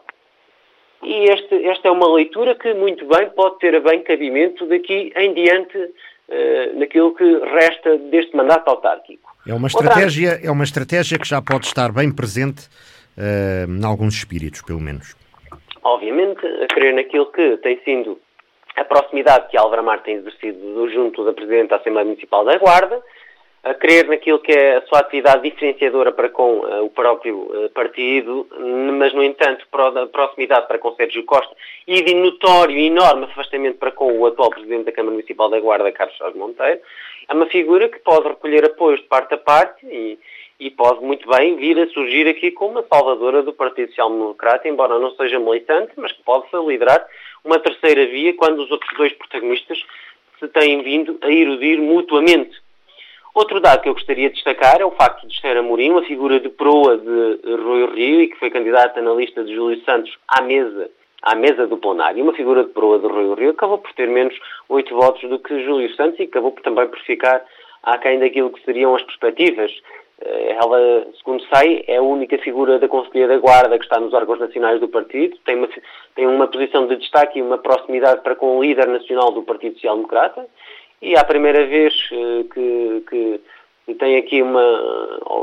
E este, esta é uma leitura que muito bem pode ter a bem cabimento daqui em diante uh, naquilo que resta deste mandato autárquico. É uma estratégia, Outra... é uma estratégia que já pode estar bem presente uh, em alguns espíritos, pelo menos. Obviamente, a crer naquilo que tem sido a proximidade que Álvaro Amar tem exercido junto da Presidente da Assembleia Municipal da Guarda, a crer naquilo que é a sua atividade diferenciadora para com uh, o próprio uh, partido, mas, no entanto, a proximidade para com Sérgio Costa e de notório enorme afastamento para com o atual Presidente da Câmara Municipal da Guarda, Carlos Jorge Monteiro, é uma figura que pode recolher apoios de parte a parte e, e pode muito bem vir a surgir aqui como uma salvadora do Partido Social Democrata, embora não seja militante, mas que pode liderar uma terceira via quando os outros dois protagonistas se têm vindo a erudir mutuamente. Outro dado que eu gostaria de destacar é o facto de Esther Amorim, uma figura de proa de Rui Rio e que foi candidata na lista de Júlio Santos à mesa, à mesa do plenário. Uma figura de proa de Rui Rio acabou por ter menos oito votos do que Júlio Santos e acabou por, também por ficar aquém daquilo que seriam as perspectivas. Eh, ela, segundo sei, é a única figura da Conselhia da Guarda que está nos órgãos nacionais do partido, tem uma, tem uma posição de destaque e uma proximidade para com o líder nacional do Partido Social Democrata e é a primeira vez eh, que, que tem aqui uma,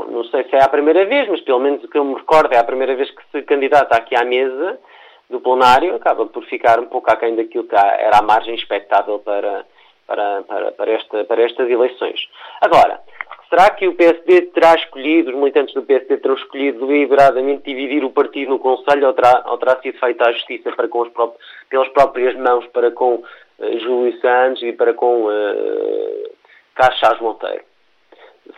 não sei se é a primeira vez, mas pelo menos o que eu me recordo é a primeira vez que se candidata aqui à mesa do plenário, acaba por ficar um pouco aquém daquilo que era a margem expectável para, para, para, para, esta, para estas eleições. Agora, será que o PSD terá escolhido, os militantes do PSD terão escolhido deliberadamente dividir o partido no Conselho ou terá, ou terá sido feita a justiça para com os próprios, pelas próprias mãos para com Júlio Santos e para com uh, Carlos Monteiro?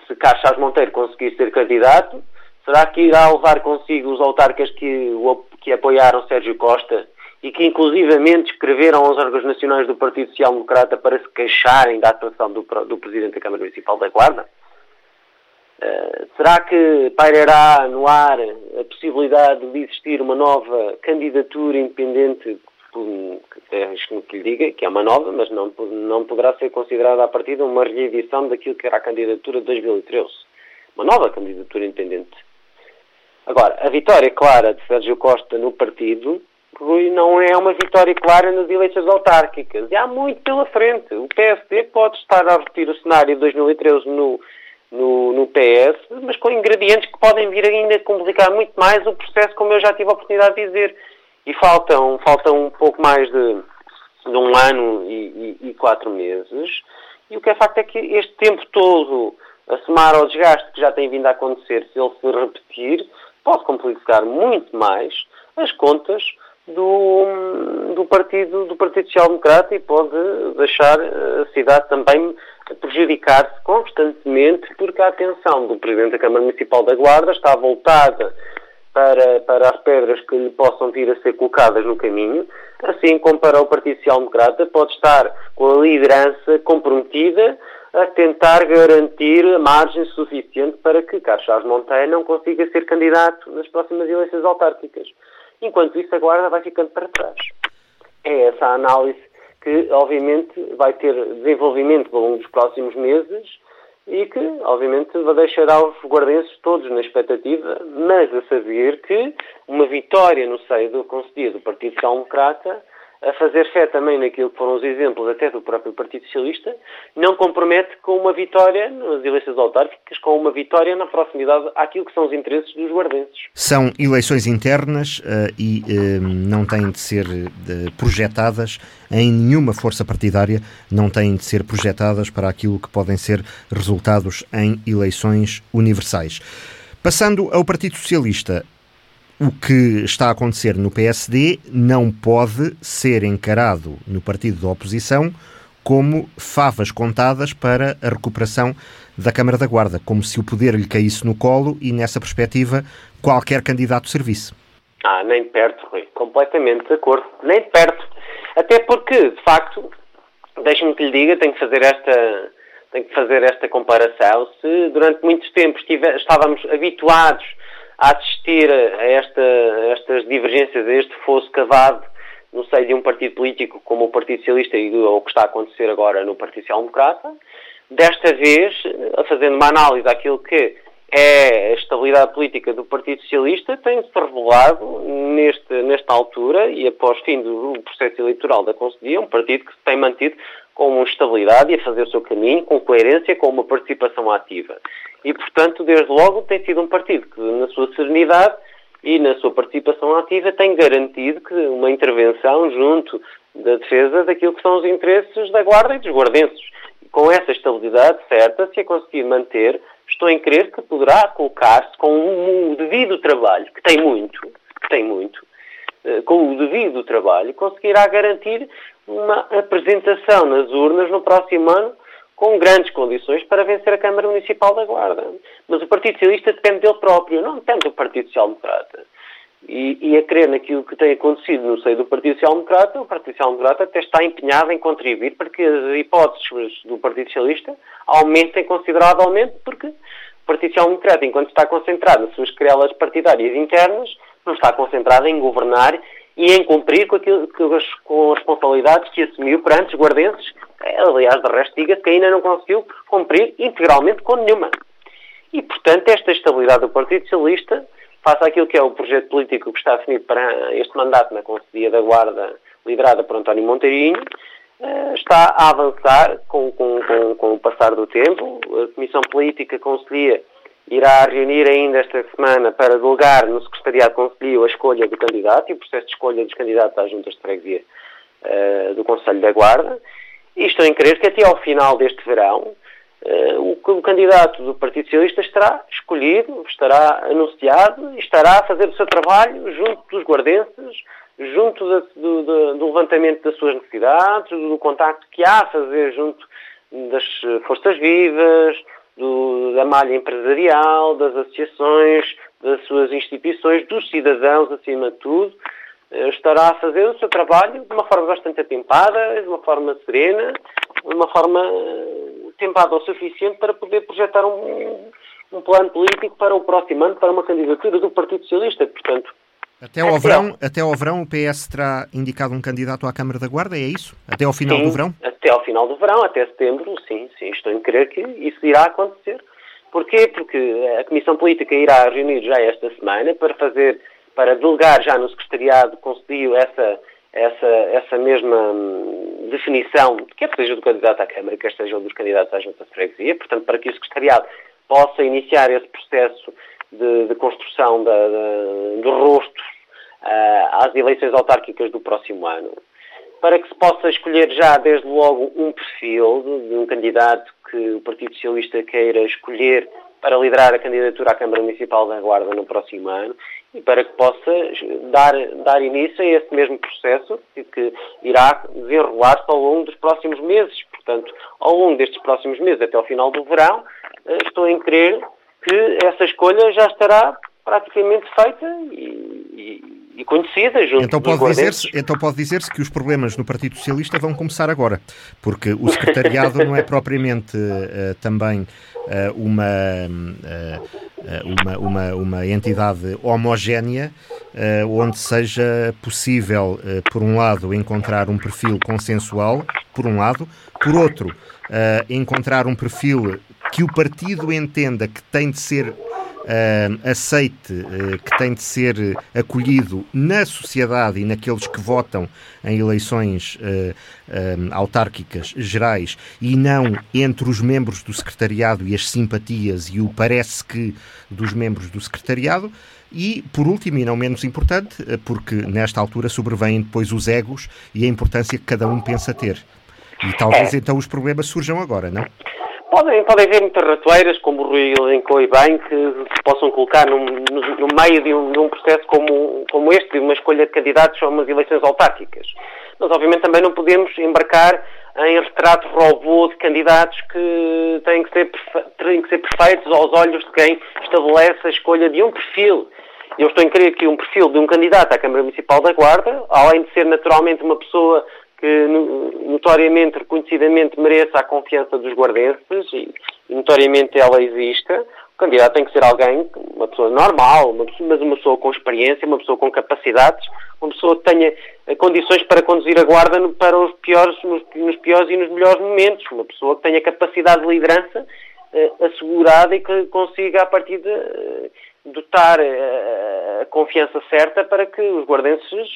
Se Carlos Monteiro conseguir ser candidato, será que irá levar consigo os autarcas que, que apoiaram Sérgio Costa e que inclusivamente escreveram aos órgãos nacionais do Partido Social Democrata para se queixarem da atuação do, do Presidente da Câmara Municipal da Guarda? Uh, será que pairará no ar a possibilidade de existir uma nova candidatura independente, deixe-me que lhe diga, que é uma nova, mas não, não poderá ser considerada a partir de uma reedição daquilo que era a candidatura de 2013. Uma nova candidatura independente. Agora, a vitória clara de Sérgio Costa no partido não é uma vitória clara nas eleições autárquicas. E há muito pela frente. O PSD pode estar a repetir o cenário de 2013 no, no, no PS, mas com ingredientes que podem vir ainda a complicar muito mais o processo, como eu já tive a oportunidade de dizer. E faltam, faltam um pouco mais de, de um ano e, e, e quatro meses. E o que é facto é que este tempo todo, a somar ao desgaste que já tem vindo a acontecer, se ele se repetir, pode complicar muito mais as contas do, do, partido, do Partido Social Democrata e pode deixar a cidade também prejudicar-se constantemente porque a atenção do Presidente da Câmara Municipal da Guarda está voltada para, para as pedras que lhe possam vir a ser colocadas no caminho, assim como para o Partido Social Democrata pode estar com a liderança comprometida a tentar garantir margem suficiente para que Carlos Chaves Monteiro não consiga ser candidato nas próximas eleições autárquicas. Enquanto isso, a Guarda vai ficando para trás. É essa a análise que, obviamente, vai ter desenvolvimento ao longo dos próximos meses e que, obviamente, deixará os guardenses todos na expectativa, mas a saber que uma vitória no seio do Conselho do Partido Social Democrata a fazer fé também naquilo que foram os exemplos até do próprio Partido Socialista, não compromete com uma vitória nas eleições autárquicas, com uma vitória na proximidade àquilo que são os interesses dos guardenses. São eleições internas uh, e uh, não têm de ser uh, projetadas em nenhuma força partidária, não têm de ser projetadas para aquilo que podem ser resultados em eleições universais. Passando ao Partido Socialista, o que está a acontecer no PSD não pode ser encarado no partido da oposição como favas contadas para a recuperação da Câmara da Guarda, como se o poder lhe caísse no colo e, nessa perspectiva, qualquer candidato servisse. Ah, nem perto, Rui. Completamente de acordo. Nem perto. Até porque, de facto, deixe-me que lhe diga, tenho que fazer esta, tenho que fazer esta comparação. Se durante muito tempo estávamos habituados a assistir a, esta, a estas divergências, a este fosso cavado no seio de um partido político como o Partido Socialista e o que está a acontecer agora no Partido Social Democrata, desta vez, fazendo uma análise daquilo que é a estabilidade política do Partido Socialista, tem-se revelado neste, nesta altura e após fim do processo eleitoral da Conselhia, um partido que se tem mantido com estabilidade e a fazer o seu caminho, com coerência, com uma participação ativa. E, portanto, desde logo tem sido um partido que, na sua serenidade e na sua participação ativa, tem garantido que uma intervenção junto da defesa daquilo que são os interesses da Guarda e dos guardenses. Com essa estabilidade certa, se a conseguir manter, estou em crer que poderá colocar-se com o devido trabalho, que tem muito, que tem muito, eh, com o devido trabalho, conseguirá garantir uma apresentação nas urnas no próximo ano com grandes condições para vencer a Câmara Municipal da Guarda. Mas o Partido Socialista depende dele próprio, não depende do Partido Social Democrata. E, e, a crer naquilo que tem acontecido no seio do Partido Social Democrata, o Partido Social Democrata até está empenhado em contribuir para que as hipóteses do Partido Socialista aumentem consideravelmente, porque o Partido Social Democrata, enquanto está concentrado nas suas querelas partidárias internas, não está concentrado em governar e em cumprir com, aquilo, com as responsabilidades que assumiu perante os guardenses. Aliás, de resto, diga-se que ainda não conseguiu cumprir integralmente com nenhuma. E, portanto, esta estabilidade do Partido Socialista, face àquilo que é o projeto político que está definido para este mandato na Conselhia da Guarda, liderada por António Monteirinho, eh, está a avançar com, com, com, com o passar do tempo. A Comissão Política Conselhia irá reunir ainda esta semana para delegar no Secretariado Conselho a escolha do candidato e o processo de escolha dos candidatos às juntas de freguesia uh, do Conselho da Guarda. E estou em crer que até ao final deste verão uh, o, o, candidato do Partido Socialista estará escolhido, estará anunciado e estará a fazer o seu trabalho junto dos guardenses, junto do, do, do levantamento das suas necessidades, do contacto que há a fazer junto das forças vivas, do, da malha empresarial, das associações, das suas instituições, dos cidadãos, acima de tudo, eh, estará a fazer o seu trabalho de uma forma bastante atempada, de uma forma serena, de uma forma eh, tempada o suficiente para poder projetar um, um plano político para o próximo ano, para uma candidatura do Partido Socialista. Portanto, até ao, verão, até ao verão o PS terá indicado um candidato à Câmara da Guarda, é isso? Até ao final sim, do verão? Até ao final do verão, até setembro, sim, sim, estou em crer que isso irá acontecer. Porquê? Porque a Comissão Política irá reunir já esta semana para fazer, para delegar já no Secretariado Conselho essa, essa, essa mesma hum, definição, quer que seja do candidato à Câmara, quer seja dos candidatos à Junta de Freguesia, portanto, para que o Secretariado possa iniciar esse processo de, de construção da, da, do rosto uh, às eleições autárquicas do próximo ano, para que se possa escolher já desde logo um perfil de, de um candidato que o Partido Socialista queira escolher para liderar a candidatura à Câmara Municipal da Guarda no próximo ano e para que possa dar, dar início a esse mesmo processo que, que irá desenrolar-se ao longo dos próximos meses. Portanto, ao longo destes próximos meses, até ao final do verão, eh, estou em crer que essa escolha já estará praticamente feita e, e, e conhecida junto então pode dizer-se Então pode dizer-se que os problemas no Partido Socialista vão começar agora, porque o secretariado não é propriamente uh, também uh, uma, uh, uma, uma, uma, entidade homogénea, onde seja possível, por um lado, encontrar um perfil consensual, por um lado, por outro, encontrar um perfil que o partido entenda que tem de ser uh, aceite, uh, que tem de ser acolhido na sociedade e naqueles que votam em eleições uh, autárquicas gerais e não entre os membros do secretariado e as simpatias e o parece que dos membros do secretariado. E, por último, e não menos importante, porque nesta altura sobrevêm depois os egos e a importância que cada um pensa ter. E talvez é. então os problemas surjam agora, não? Podem, podem haver muitas ratoeiras, como o Rui elencou e bem, que se possam colocar no, no, no meio de um, de um, processo como, como este, de uma escolha de candidatos a umas eleições autárquicas. Mas, obviamente, também não podemos embarcar em retrato robô de candidatos que têm que, ser, têm que ser perfeitos aos olhos de quem estabelece a escolha de um perfil. Eu estou em crer que um perfil de um candidato à Câmara Municipal da Guarda, além de ser naturalmente uma pessoa que notoriamente, reconhecidamente mereça a confiança dos guardenses e, notoriamente ela exista, o candidato tem que ser alguém, uma pessoa normal, uma pessoa, mas uma pessoa com experiência, uma pessoa com capacidades, uma pessoa que tenha eh, condições para conduzir a guarda para os piores, nos, nos piores e nos melhores momentos, uma pessoa que tenha capacidade de liderança eh, assegurada e que consiga, a partir de eh, dotar a confiança certa para que os guardenses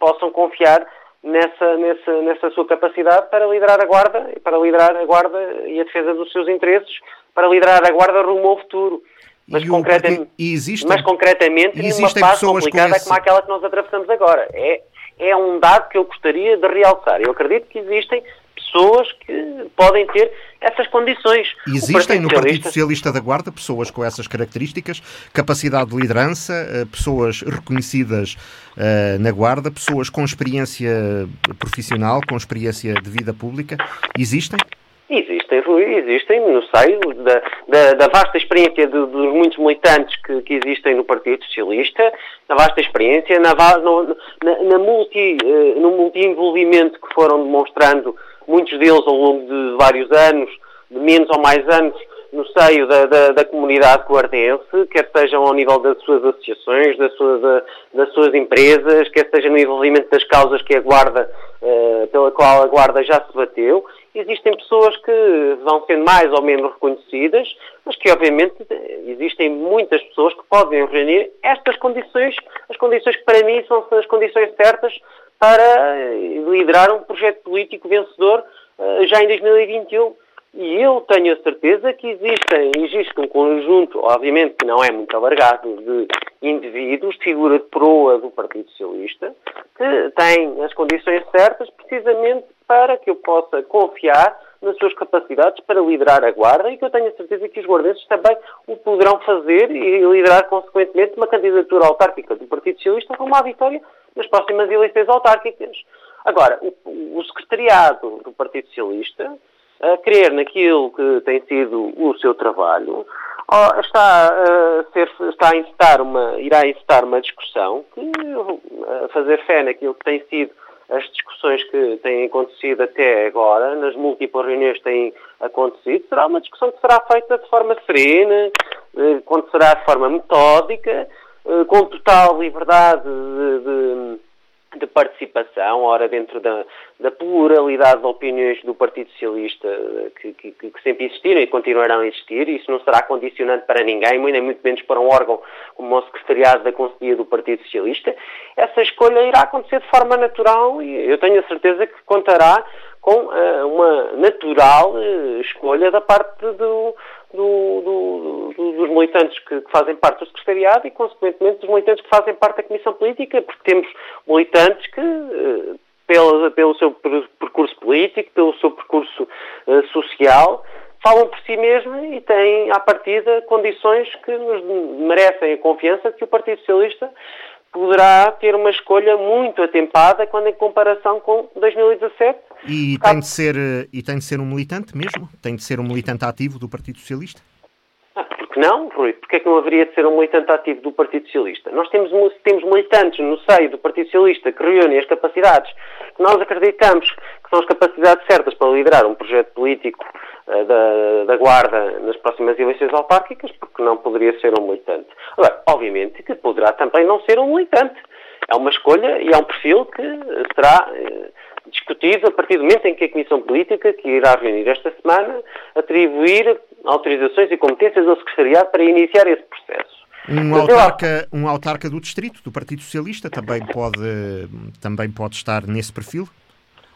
possam confiar nessa, nessa, nessa sua capacidade para liderar a Guarda, para liderar a Guarda e a defesa dos seus interesses, para liderar a Guarda rumo ao futuro. Mas, concretamente, existem, mas concretamente numa fase complicada esse... como aquela que nós atravessamos agora. É, é um dado que eu gostaria de realçar. Eu acredito que existem pessoas que podem ter essas condições. Existem no Partido Socialista da Guarda pessoas com essas características, capacidade de liderança, eh, pessoas reconhecidas uh, na Guarda, pessoas com experiência profissional, com experiência de vida pública. Existem? Existem, Rui, existem no seio da, da, da vasta experiência de, dos muitos militantes que, que, existem no Partido Socialista, na vasta experiência, na, na, na multi, uh, no multi-envolvimento que foram demonstrando muitos deles ao longo de vários anos, de menos ou mais anos, no seio da, da, da comunidade guardense, quer sejam ao nível das suas associações, das suas, das suas empresas, quer seja no envolvimento das causas que a Guarda, uh, pela qual a Guarda já se bateu. Existem pessoas que vão sendo mais ou menos reconhecidas, mas que obviamente existem muitas pessoas que podem reunir estas condições, as condições que para mim são as condições certas para liderar um projeto político vencedor uh, já em 2021. E eu tenho a certeza que existem, existe um conjunto, obviamente que não é muito alargado, de indivíduos, de figura de proa do Partido Socialista, que têm as condições certas precisamente para que eu possa confiar nas suas capacidades para liderar a Guarda e que eu tenho a certeza que os guardenses também o poderão fazer e liderar, consequentemente, uma candidatura autárquica do Partido Socialista rumo à vitória nas próximas eleições autárquicas. Agora, o, o secretariado do Partido Socialista, a crer naquilo que tem sido o seu trabalho, está a, ser, está a incitar uma, irá incitar uma discussão que, a fazer fé naquilo que tem sido as discussões que têm acontecido até agora, nas múltiplas reuniões que têm acontecido, será uma discussão que será feita de forma serena, eh, acontecerá de forma metódica, eh, com total liberdade de, de, de, participação, ora dentro da, da, pluralidade de opiniões do Partido Socialista que, que, que, sempre existiram e continuarão a existir, isso não será condicionante para ninguém, nem muito menos para um órgão como o Secretariado da Conselhia do Partido Socialista. Essa escolha irá acontecer de forma natural e eu tenho a certeza que contará com uh, uma natural uh, escolha da parte do, do, do, do, dos militantes que, que, fazem parte do secretariado e, consequentemente, dos militantes que fazem parte da Comissão Política, porque temos militantes que, uh, pelo, pelo seu percurso político, pelo seu percurso social, falam por si mesmos e têm, à partida, condições que nos merecem a confiança de que o Partido Socialista poderá ter uma escolha muito atempada quando em comparação com 2017. E tem, de ser, e tem de ser um militante mesmo? Tem de ser um militante ativo do Partido Socialista? Que não, Rui? Porque é que não haveria de ser um militante ativo do Partido Socialista? Nós temos, temos militantes no seio do Partido Socialista que reúnem as capacidades que nós acreditamos que são as capacidades certas para liderar um projeto político uh, da, da Guarda nas próximas eleições autárquicas, porque não poderia ser um militante. Agora, obviamente que poderá também não ser um militante. É uma escolha e é um perfil que será. Uh, discutido a partir do momento em que a Comissão Política, que irá reunir esta semana, atribuir autorizações e competências ao Secretariado para iniciar esse processo. Um autarca, um autarca do Distrito, do Partido Socialista, também pode, também pode estar nesse perfil?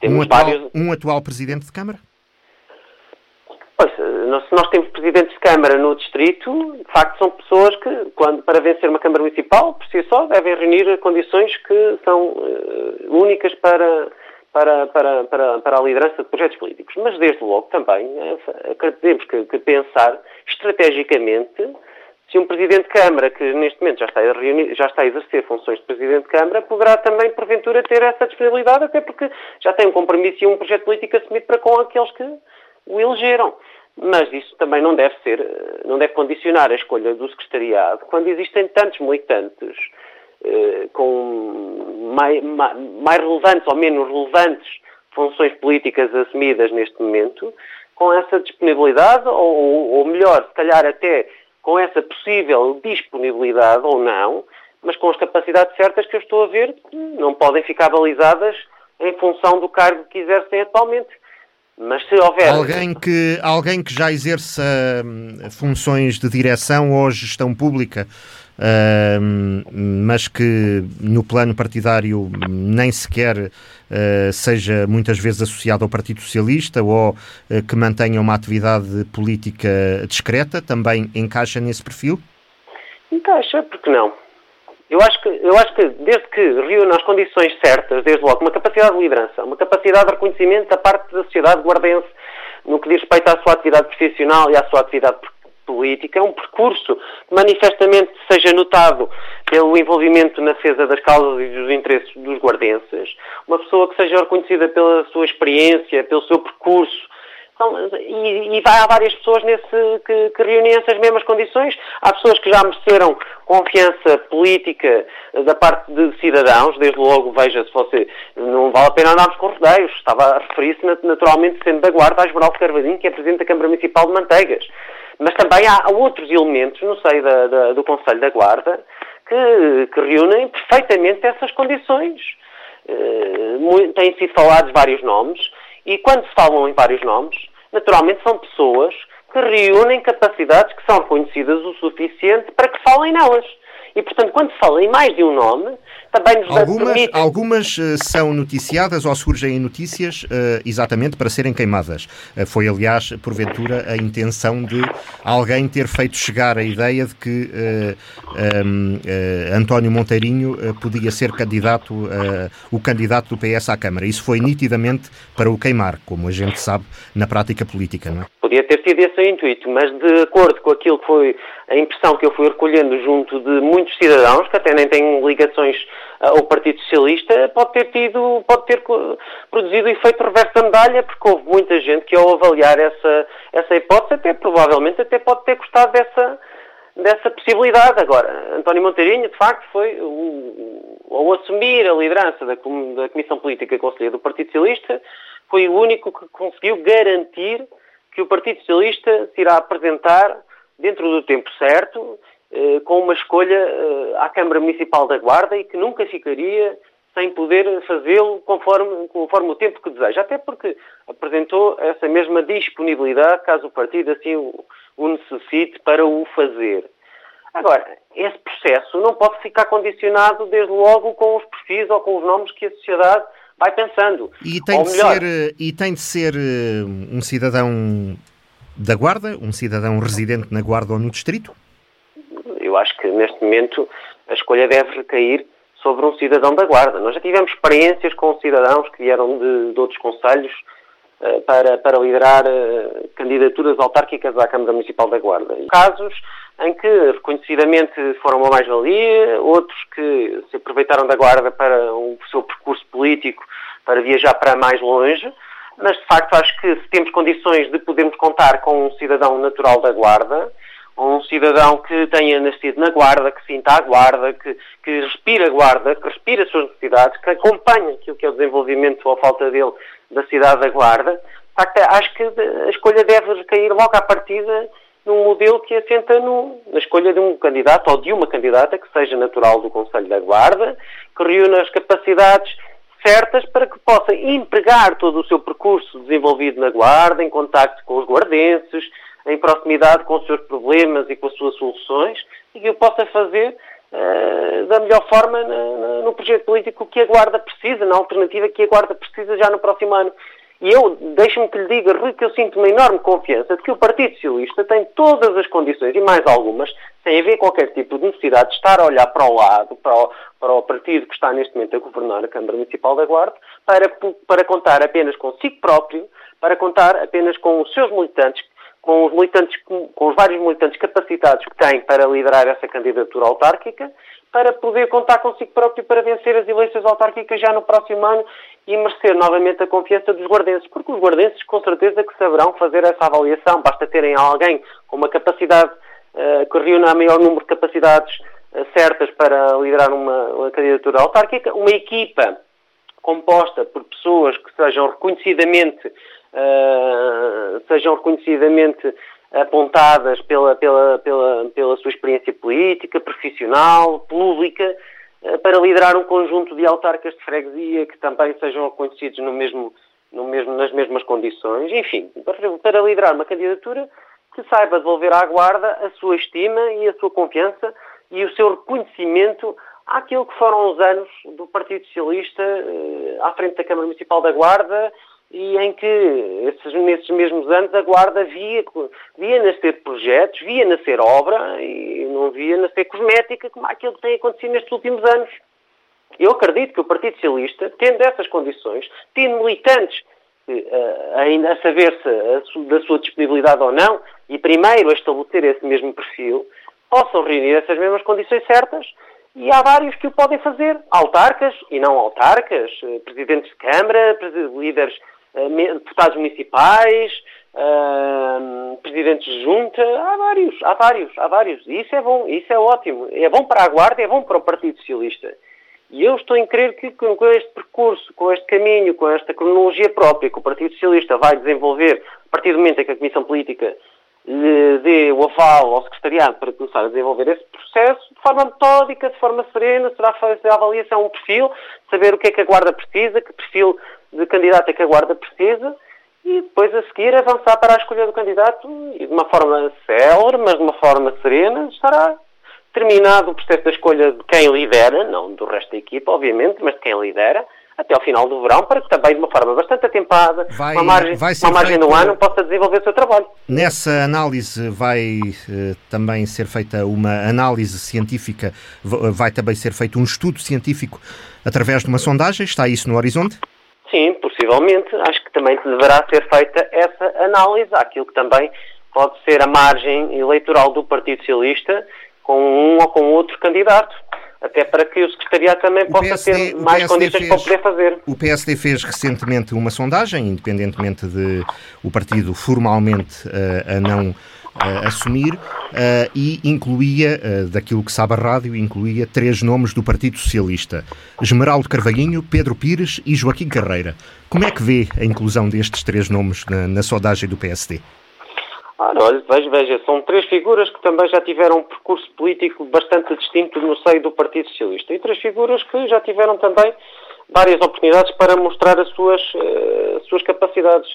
Um atual, vários... um atual Presidente de Câmara? Pois, se nós temos Presidentes de Câmara no Distrito, de facto são pessoas que, quando, para vencer uma Câmara Municipal, por si só, devem reunir condições que são uh, únicas para para, para, para, para a liderança de projetos políticos. Mas, desde logo, também é, temos que, que, pensar estrategicamente se um Presidente de Câmara, que neste momento já está, a reunir, já está a exercer funções de Presidente de Câmara, poderá também, porventura, ter essa disponibilidade, até porque já tem um compromisso e um projeto político assumido para com aqueles que o elegeram. Mas isso também não deve ser, não deve condicionar a escolha do secretariado quando existem tantos militantes eh, com mais, mais relevantes ou menos relevantes funções políticas assumidas neste momento, com essa disponibilidade, ou, ou melhor, se calhar até com essa possível disponibilidade ou não, mas com as capacidades certas que eu estou a ver, não podem ficar balizadas em função do cargo que exercem atualmente. Mas se houver. Alguém que, alguém que já exerça hum, funções de direção ou gestão pública mas que no plano partidário nem sequer uh, seja muitas vezes associado ao Partido Socialista ou uh, que mantenha uma atividade política discreta, também encaixa nesse perfil? Encaixa, porque não? Eu acho que, eu acho que desde que reúne as condições certas, desde logo, uma capacidade de liderança, uma capacidade de reconhecimento da parte da sociedade guardense no que diz respeito à sua atividade profissional e à sua atividade política, é um percurso que manifestamente seja notado pelo envolvimento na defesa das causas e dos interesses dos guardenses, uma pessoa que seja reconhecida pela sua experiência, pelo seu percurso, então, e, e há várias pessoas nesse, que, que reúnem essas mesmas condições. Há pessoas que já mereceram confiança política da parte de cidadãos, desde logo, veja, se você não vale a pena andarmos com rodeios. Estava a referir-se naturalmente sendo da guarda a Esmeralda Carvalhinho, que é Presidente da Câmara Municipal de Manteigas. Mas também há outros elementos no seio da, da, do Conselho da Guarda que, que reúnem perfeitamente essas condições. Uh, têm sido falados vários nomes e quando se falam em vários nomes, naturalmente são pessoas que reúnem capacidades que são reconhecidas o suficiente para que falem nelas. E, portanto, quando se fala em mais de um nome, também nos algumas, permite... Algumas uh, são noticiadas ou surgem em notícias uh, exatamente para serem queimadas. Uh, foi, aliás, porventura, a intenção de alguém ter feito chegar a ideia de que um, António Monteirinho podia ser candidato, o candidato do PS à Câmara. Isso foi nitidamente para o queimar, como a gente sabe na prática política, não é? Podia ter sido esse o intuito, mas de acordo com aquilo que foi a impressão que eu fui recolhendo junto de muitos cidadãos, que até nem têm ligações ao Partido Socialista, pode ter tido, pode ter produzido o efeito reverso da medalha, porque houve muita gente que ao avaliar essa, essa hipótese, até provavelmente até pode ter gostado dessa, dessa possibilidade. Agora, António Monteirinho, de facto, foi, o, ao assumir a liderança da, da Comissão Política Conselheira do Partido Socialista, foi o único que conseguiu garantir que o Partido Socialista se irá apresentar dentro do tempo certo, com uma escolha eh, à Câmara Municipal da Guarda e que nunca ficaria sem poder fazê-lo conforme, conforme o tempo que deseja. Até porque apresentou essa mesma disponibilidade, caso o partido assim o, o necessite, para o fazer. Agora, esse processo não pode ficar condicionado, desde logo, com os perfis ou com os nomes que a sociedade vai pensando. E tem, de, melhor, ser, eh, e tem de ser eh, um cidadão da Guarda, um cidadão residente na Guarda ou no Distrito? Eu acho que neste momento a escolha deve recair sobre um cidadão da Guarda. Nós já tivemos experiências com cidadãos que vieram de, de outros conselhos uh, para, para liderar uh, candidaturas autárquicas à Câmara Municipal da Guarda. Casos em que reconhecidamente foram uma mais-valia, outros que se aproveitaram da Guarda para o seu percurso político, para viajar para mais longe, mas de facto acho que se temos condições de podermos contar com um cidadão natural da Guarda, um cidadão que tenha nascido na guarda, que sinta a guarda, que, que respira a guarda, que respira as suas necessidades, que acompanhe aquilo que é o desenvolvimento ou a falta dele da cidade da guarda, acho que a escolha deve cair logo à partida num modelo que assenta no, na escolha de um candidato ou de uma candidata que seja natural do Conselho da Guarda, que reúna as capacidades certas para que possa empregar todo o seu percurso desenvolvido na Guarda, em contacto com os guardenses, em proximidade com os seus problemas e com as suas soluções, e que o possa fazer uh, da melhor forma na, no projeto político que a Guarda precisa, na alternativa que a Guarda precisa já no próximo ano. E eu, deixe-me que lhe diga, Rui, que eu sinto uma enorme confiança de que o Partido Socialista tem todas as condições, e mais algumas, sem haver qualquer tipo de necessidade de estar a olhar para o lado, para o, para o partido que está neste momento a governar a Câmara Municipal da Guarda, para, para contar apenas consigo próprio, para contar apenas com os seus militantes, com os militantes, com os vários militantes capacitados que tem para liderar essa candidatura autárquica, para poder contar consigo próprio para vencer as eleições autárquicas já no próximo ano e merecer novamente a confiança dos guardenses, porque os guardenses com certeza que saberão fazer essa avaliação, basta terem alguém com uma capacidade uh, que reúna maior número de capacidades uh, certas para liderar uma, uma candidatura autárquica, uma equipa composta por pessoas que sejam reconhecidamente uh, sejam reconhecidamente apontadas pela, pela, pela, pela sua experiência política, profissional, pública, eh, para liderar um conjunto de autarcas de freguesia que também sejam reconhecidos no mesmo, no mesmo, nas mesmas condições. Enfim, para, para liderar uma candidatura que saiba devolver à Guarda a sua estima e a sua confiança e o seu reconhecimento àquilo que foram os anos do Partido Socialista eh, à frente da Câmara Municipal da Guarda e em que esses, nesses mesmos anos a Guarda via, via nascer projetos, via nascer obra e não via nascer cosmética como aquilo que tem acontecido nestes últimos anos. Eu acredito que o Partido Socialista, tendo essas condições, tendo militantes uh, ainda a saber-se da sua disponibilidade ou não, e primeiro a estabelecer esse mesmo perfil, possam reunir essas mesmas condições certas e há vários que o podem fazer, autarcas e não autarcas, eh, presidentes de Câmara, líderes eh, deputados municipais, uh, presidentes de junta, há vários, há vários, há vários. E isso é bom, isso é ótimo. É bom para a Guarda, é bom para o Partido Socialista. E eu estou em crer que com este percurso, com este caminho, com esta cronologia própria que o Partido Socialista vai desenvolver, a partir do momento em que a Comissão Política lhe dê o aval ao secretariado para começar a desenvolver esse processo, de forma metódica, de forma serena, será feita a avaliação, um perfil, saber o que é que a Guarda precisa, que perfil de candidato é que a Guarda precisa, e depois a seguir avançar para a escolha do candidato e de uma forma célere, mas de uma forma serena, estará terminado o processo da escolha de quem lidera, não do resto da equipa, obviamente, mas de quem lidera, até ao final do verão, para que também, de uma forma bastante atempada, vai, uma margem, vai uma margem feito, ano, possa desenvolver o seu trabalho. Nessa análise vai eh, também ser feita uma análise científica, vai também ser feito um estudo científico através de uma sondagem, está isso no horizonte? Possivelmente. Acho que também deverá ser feita essa análise àquilo que também pode ser a margem eleitoral do Partido Socialista com um ou com outro candidato. Até para que o Secretariado também o possa PSD, ter mais condições fez, para poder fazer. O PSD fez recentemente uma sondagem, independentemente de o partido formalmente uh, a não assumir uh, e incluía, uh, daquilo que sabe a rádio, incluía três nomes do Partido Socialista: Esmeraldo Carvalhinho, Pedro Pires e Joaquim Carreira. Como é que vê a inclusão destes três nomes na, na sondagem do PSD? Ora, olha, veja, veja, são três figuras que também já tiveram um percurso político bastante distinto no seio do Partido Socialista e três figuras que já tiveram também várias oportunidades para mostrar as suas, as suas capacidades.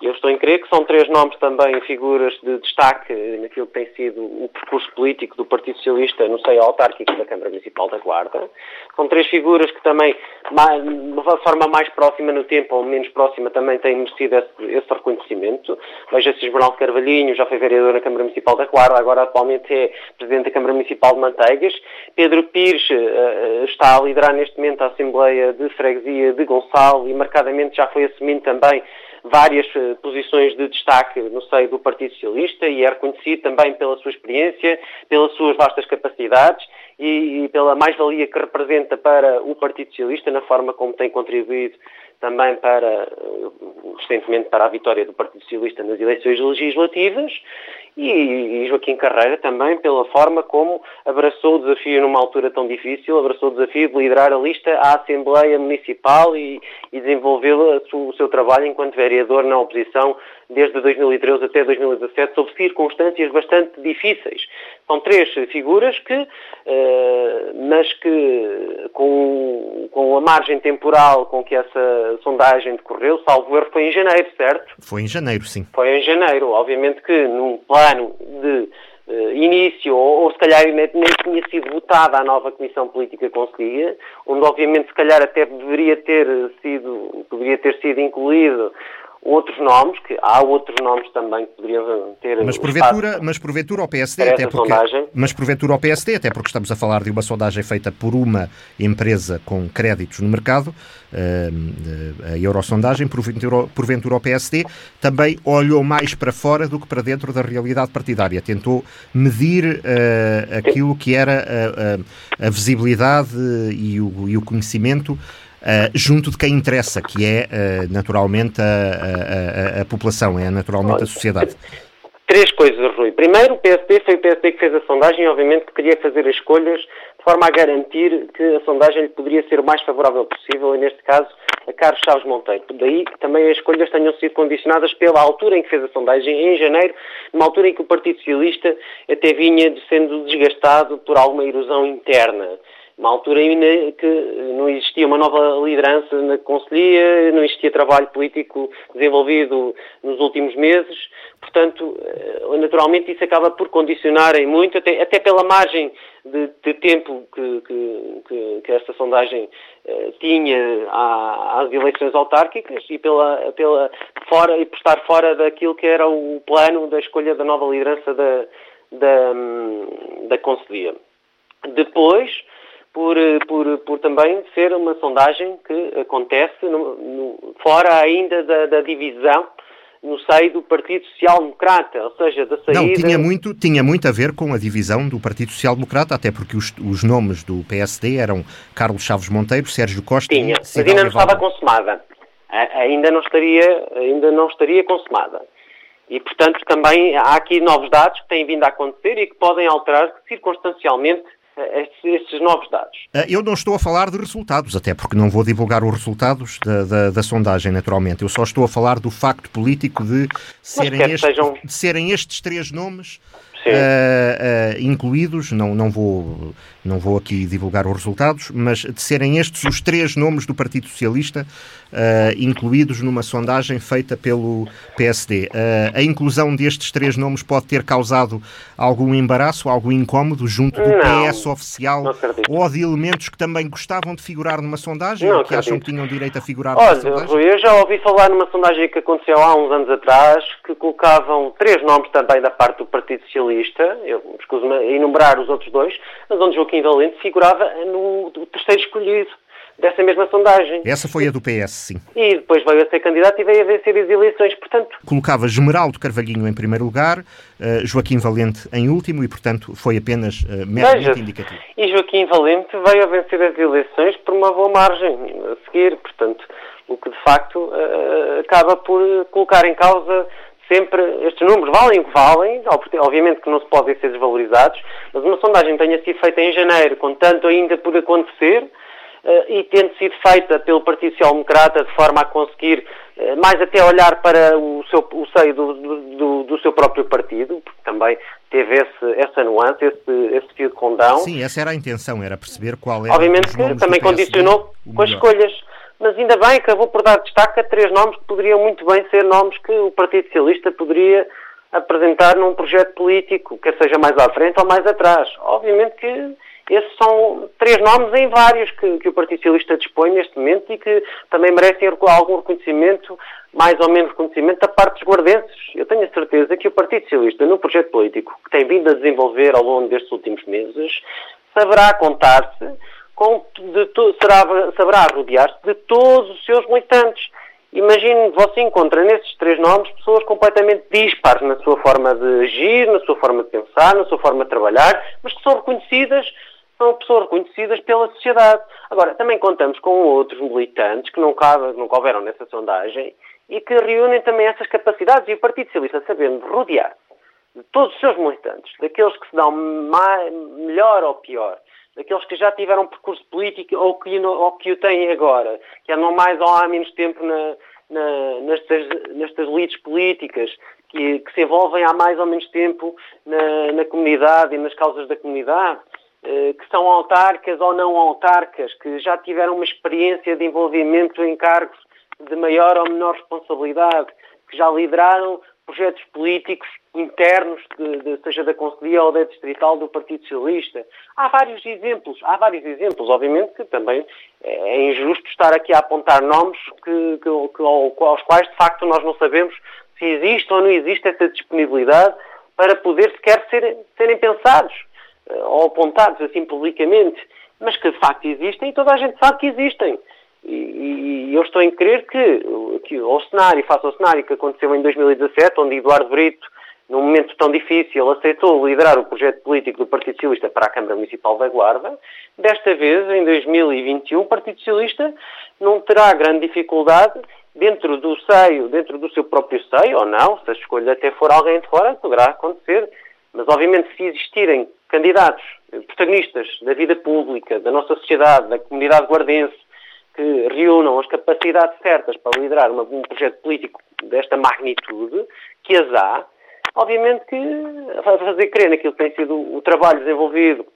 Eu estou em crer que são três nomes também figuras de destaque naquilo que tem sido o percurso político do Partido Socialista no seio autárquico da Câmara Municipal da Guarda. São três figuras que também, de uma forma mais próxima no tempo ou menos próxima, também têm merecido esse, esse reconhecimento. Veja-se Esmeraldo Carvalhinho, já foi vereador na Câmara Municipal da Guarda, agora atualmente é Presidente da Câmara Municipal de Manteigas. Pedro Pires uh, está a liderar neste momento a Assembleia de Freguesia de Gonçalo e marcadamente já foi assumindo também várias eh, posições de destaque no seio do Partido Socialista e é reconhecido também pela sua experiência, pelas suas vastas capacidades e, pela mais-valia que representa para o Partido Socialista na forma como tem contribuído também para, eh, recentemente, para a vitória do Partido Socialista nas eleições legislativas e, e, Joaquim Carreira também pela forma como abraçou o desafio numa altura tão difícil, abraçou o desafio de liderar a lista à Assembleia Municipal e, e desenvolver o seu trabalho enquanto vereador na oposição desde 2013 até 2017, sob circunstâncias bastante difíceis. São três figuras que, uh, mas que com, com a margem temporal com que essa sondagem decorreu, salvo erro, foi em janeiro, certo? Foi em janeiro, sim. Foi em janeiro. Obviamente que num plano de uh, início, ou, ou, se calhar nem, nem tinha sido votada a nova Comissão Política Conselhia, onde obviamente se calhar até deveria ter sido, poderia ter sido incluído outros nomes, que há outros nomes também que poderiam ter. Mas porventura, mas porventura ao PSD, até porque, sondagem. mas porventura ao PSD, até porque estamos a falar de uma sondagem feita por uma empresa com créditos no mercado, eh, a Eurosondagem, porventura, porventura ao PSD, também olhou mais para fora do que para dentro da realidade partidária. Tentou medir uh, aquilo que era a, a, a visibilidade e o, e o conhecimento Uh, junto de quem interessa, que é uh, naturalmente a, a, a, população, é naturalmente a sociedade. Três coisas, Rui. Primeiro, o PSD foi o PSD que fez a sondagem e, obviamente, que queria fazer as escolhas de forma a garantir que a sondagem lhe poderia ser o mais favorável possível, e neste caso, a Carlos Chaves Monteiro. Daí que também as escolhas tenham sido condicionadas pela altura em que fez a sondagem, em janeiro, numa altura em que o Partido Socialista até vinha sendo desgastado por alguma erosão interna uma altura ainda que não existia uma nova liderança na Conselhia, não existia trabalho político desenvolvido nos últimos meses, portanto, eh, naturalmente isso acaba por condicionar em muito, até, até pela margem de, de tempo que, que, que, esta sondagem eh, tinha às eleições autárquicas e pela, pela fora e por estar fora daquilo que era o plano da escolha da nova liderança da, da, hum, da Conselhia. Depois, por, eh, por, por também ser uma sondagem que acontece no, no, fora ainda da, da, divisão no seio do Partido Social Democrata, ou seja, da saída... Não, tinha muito, tinha muito a ver com a divisão do Partido Social Democrata, até porque os, os nomes do PSD eram Carlos Chaves Monteiro, Sérgio Costa tinha, e... Mas ainda não estava consumada. Ainda não estaria, ainda não estaria consumada. E, portanto, também há aqui novos dados que têm vindo a acontecer e que podem alterar circunstancialmente estes, estes, novos dados. Ah, eu não estou a falar de resultados, até porque não vou divulgar os resultados da, da, da sondagem, naturalmente. Eu só estou a falar do facto político de serem, sejam... de serem estes três nomes uh, uh, incluídos, não, não, vou, não vou aqui divulgar os resultados, mas de serem estes os três nomes do Partido Socialista uh, incluídos numa sondagem feita pelo PSD. a inclusão destes três nomes pode ter causado algum embaraço, algum incómodo junto do não, PS oficial ou de elementos que também gostavam de figurar numa sondagem não ou que acredito. acham que tinham direito a figurar Olha, numa sondagem? Rui, eu já ouvi falar numa sondagem que aconteceu há uns anos atrás que colocavam três nomes também da parte do Partido Socialista Socialista, eu escuso-me a enumerar os outros dois, mas onde Joaquim Valente figurava no terceiro escolhido dessa mesma sondagem. Essa foi a do PS, sim. E depois veio a ser candidato e veio a vencer as eleições, portanto... Colocava Gemeraldo Carvalhinho em primeiro lugar, uh, Joaquim Valente em último e, portanto, foi apenas uh, meramente indicativo. E Joaquim Valente veio a vencer as eleições por uma boa margem a seguir, portanto, o que de facto uh, acaba por colocar em causa sempre estes números valem o que valem, obviamente que não se podem ser desvalorizados, mas uma sondagem tenha sido feita em janeiro, com tanto ainda por acontecer, uh, e tendo sido feita pelo Partido Social Democrata de forma a conseguir uh, mais até olhar para o, seu, o seio do, do, do, seu próprio partido, porque também teve esse, essa nuance, esse, esse fio de condão. Sim, essa era a intenção, era perceber qual era Obviamente que também condicionou com as escolhas mas ainda bem acabou por dar destaque a três nomes que poderiam muito bem ser nomes que o Partido Socialista poderia apresentar num projeto político, quer seja mais à frente ou mais atrás. Obviamente que esses são três nomes em vários que, que o Partido Socialista dispõe neste momento e que também merecem algum reconhecimento, mais ou menos reconhecimento, da parte dos guardenses. Eu tenho a certeza que o Partido Socialista, no projeto político que tem vindo a desenvolver ao longo destes últimos meses, saberá contar-se com, será, saberá rodear-se de todos os seus militantes. Imagine, você encontra nesses três nomes pessoas completamente dispares na sua forma de agir, na sua forma de pensar, na sua forma de trabalhar, mas que são reconhecidas, são pessoas reconhecidas pela sociedade. Agora, também contamos com outros militantes que não, cabe, não couberam nessa sondagem e que reúnem também essas capacidades e o Partido Socialista, sabendo rodear de todos os seus militantes, daqueles que se dão mais, melhor ou pior, daqueles que já tiveram percurso político ou que, ou que o têm agora, que andam mais ou há menos tempo na, na, nestas, nestas elites políticas, que, que, se envolvem há mais ou menos tempo na, na comunidade e nas causas da comunidade, eh, que são autarcas ou não autarcas, que já tiveram uma experiência de envolvimento em cargos de maior ou menor responsabilidade, que já lideraram projetos políticos internos, de, de, seja da Conselhia ou da Distrital do Partido Socialista. Há vários exemplos, há vários exemplos. Obviamente que também é injusto estar aqui a apontar nomes que, que, que, aos quais, de facto, nós não sabemos se existe ou não existe essa disponibilidade para poder sequer ser, serem pensados eh, ou apontados assim publicamente, mas que de facto existem e toda a gente sabe que existem. E, eu estou em crer que, que o cenário, face ao cenário que aconteceu em 2017, onde Eduardo Brito, num momento tão difícil, aceitou liderar o projeto político do Partido Socialista para a Câmara Municipal da Guarda, desta vez, em 2021, o Partido Socialista não terá grande dificuldade dentro do seio, dentro do seu próprio seio, ou não, se a escolha até for alguém de fora, poderá acontecer. Mas, obviamente, se existirem candidatos, protagonistas da vida pública, da nossa sociedade, da comunidade guardense, que reúnam as capacidades certas para liderar uma, um projeto político desta magnitude, que as há, obviamente que fazer crer naquilo que tem sido o trabalho desenvolvido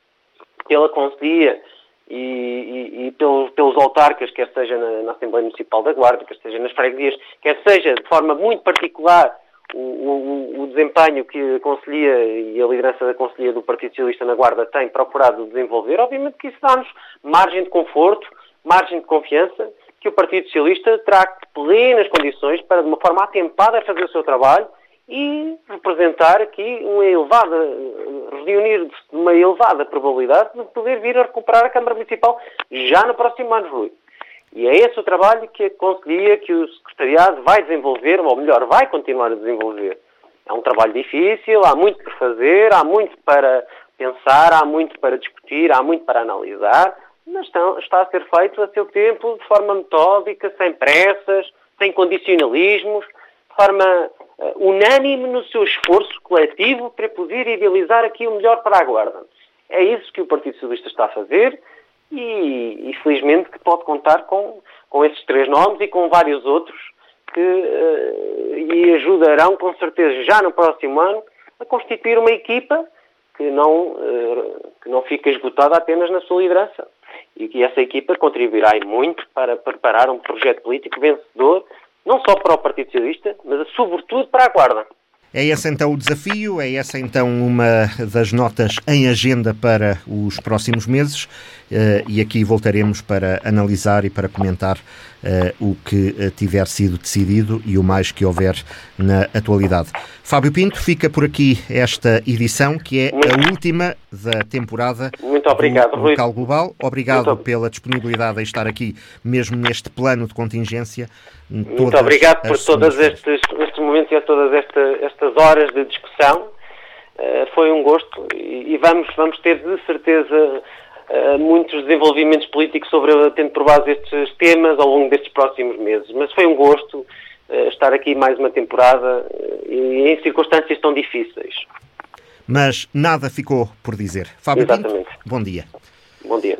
pela Conselhia e, e, e pelos, pelos, autarcas, quer seja na, na, Assembleia Municipal da Guarda, quer seja nas freguesias, quer seja de forma muito particular o, o, o, desempenho que a Conselhia e a liderança da Conselhia do Partido Socialista na Guarda tem procurado desenvolver, obviamente que isso dá-nos margem de conforto margem de confiança que o Partido Socialista terá plenas condições para, de uma forma atempada, fazer o seu trabalho e representar aqui uma elevada, reunir-se uma elevada probabilidade de poder vir a recuperar a Câmara Municipal já no próximo ano, Rui. E é esse o trabalho que a Conselhia, que o Secretariado vai desenvolver, ou melhor, vai continuar a desenvolver. É um trabalho difícil, há muito por fazer, há muito para pensar, há muito para discutir, há muito para analisar, mas está, está a ser feito a seu tempo, de forma metódica, sem pressas, sem condicionalismos, de forma uh, unânime no seu esforço coletivo para poder idealizar aqui o melhor para a Guarda. É isso que o Partido Socialista está a fazer e, e felizmente que pode contar com, com esses três nomes e com vários outros que uh, e ajudarão com certeza já no próximo ano a constituir uma equipa que não, uh, que não fica esgotada apenas na sua liderança e que essa equipa contribuirá muito para preparar um projeto político vencedor, não só para o Partido Socialista, mas sobretudo para a Guarda. É esse então o desafio, é essa então uma das notas em agenda para os próximos meses eh, e aqui voltaremos para analisar e para comentar uh, o que uh, tiver sido decidido e o mais que houver na atualidade. Fábio Pinto, fica por aqui esta edição, que é a última da temporada Muito obrigado, do Local Global. Obrigado Muito. pela disponibilidade em estar aqui, mesmo neste plano de contingência. Muito obrigado por estes, estes, momentos e todas esta, estas horas de discussão. Uh, foi um gosto e, e vamos, vamos ter de certeza uh, muitos desenvolvimentos políticos sobre, tendo por base estes temas ao longo destes próximos meses. Mas foi um gosto uh, estar aqui mais uma temporada e em circunstâncias tão difíceis. Mas nada ficou por dizer. Fábio Exatamente. Pinto, bom dia. Bom dia.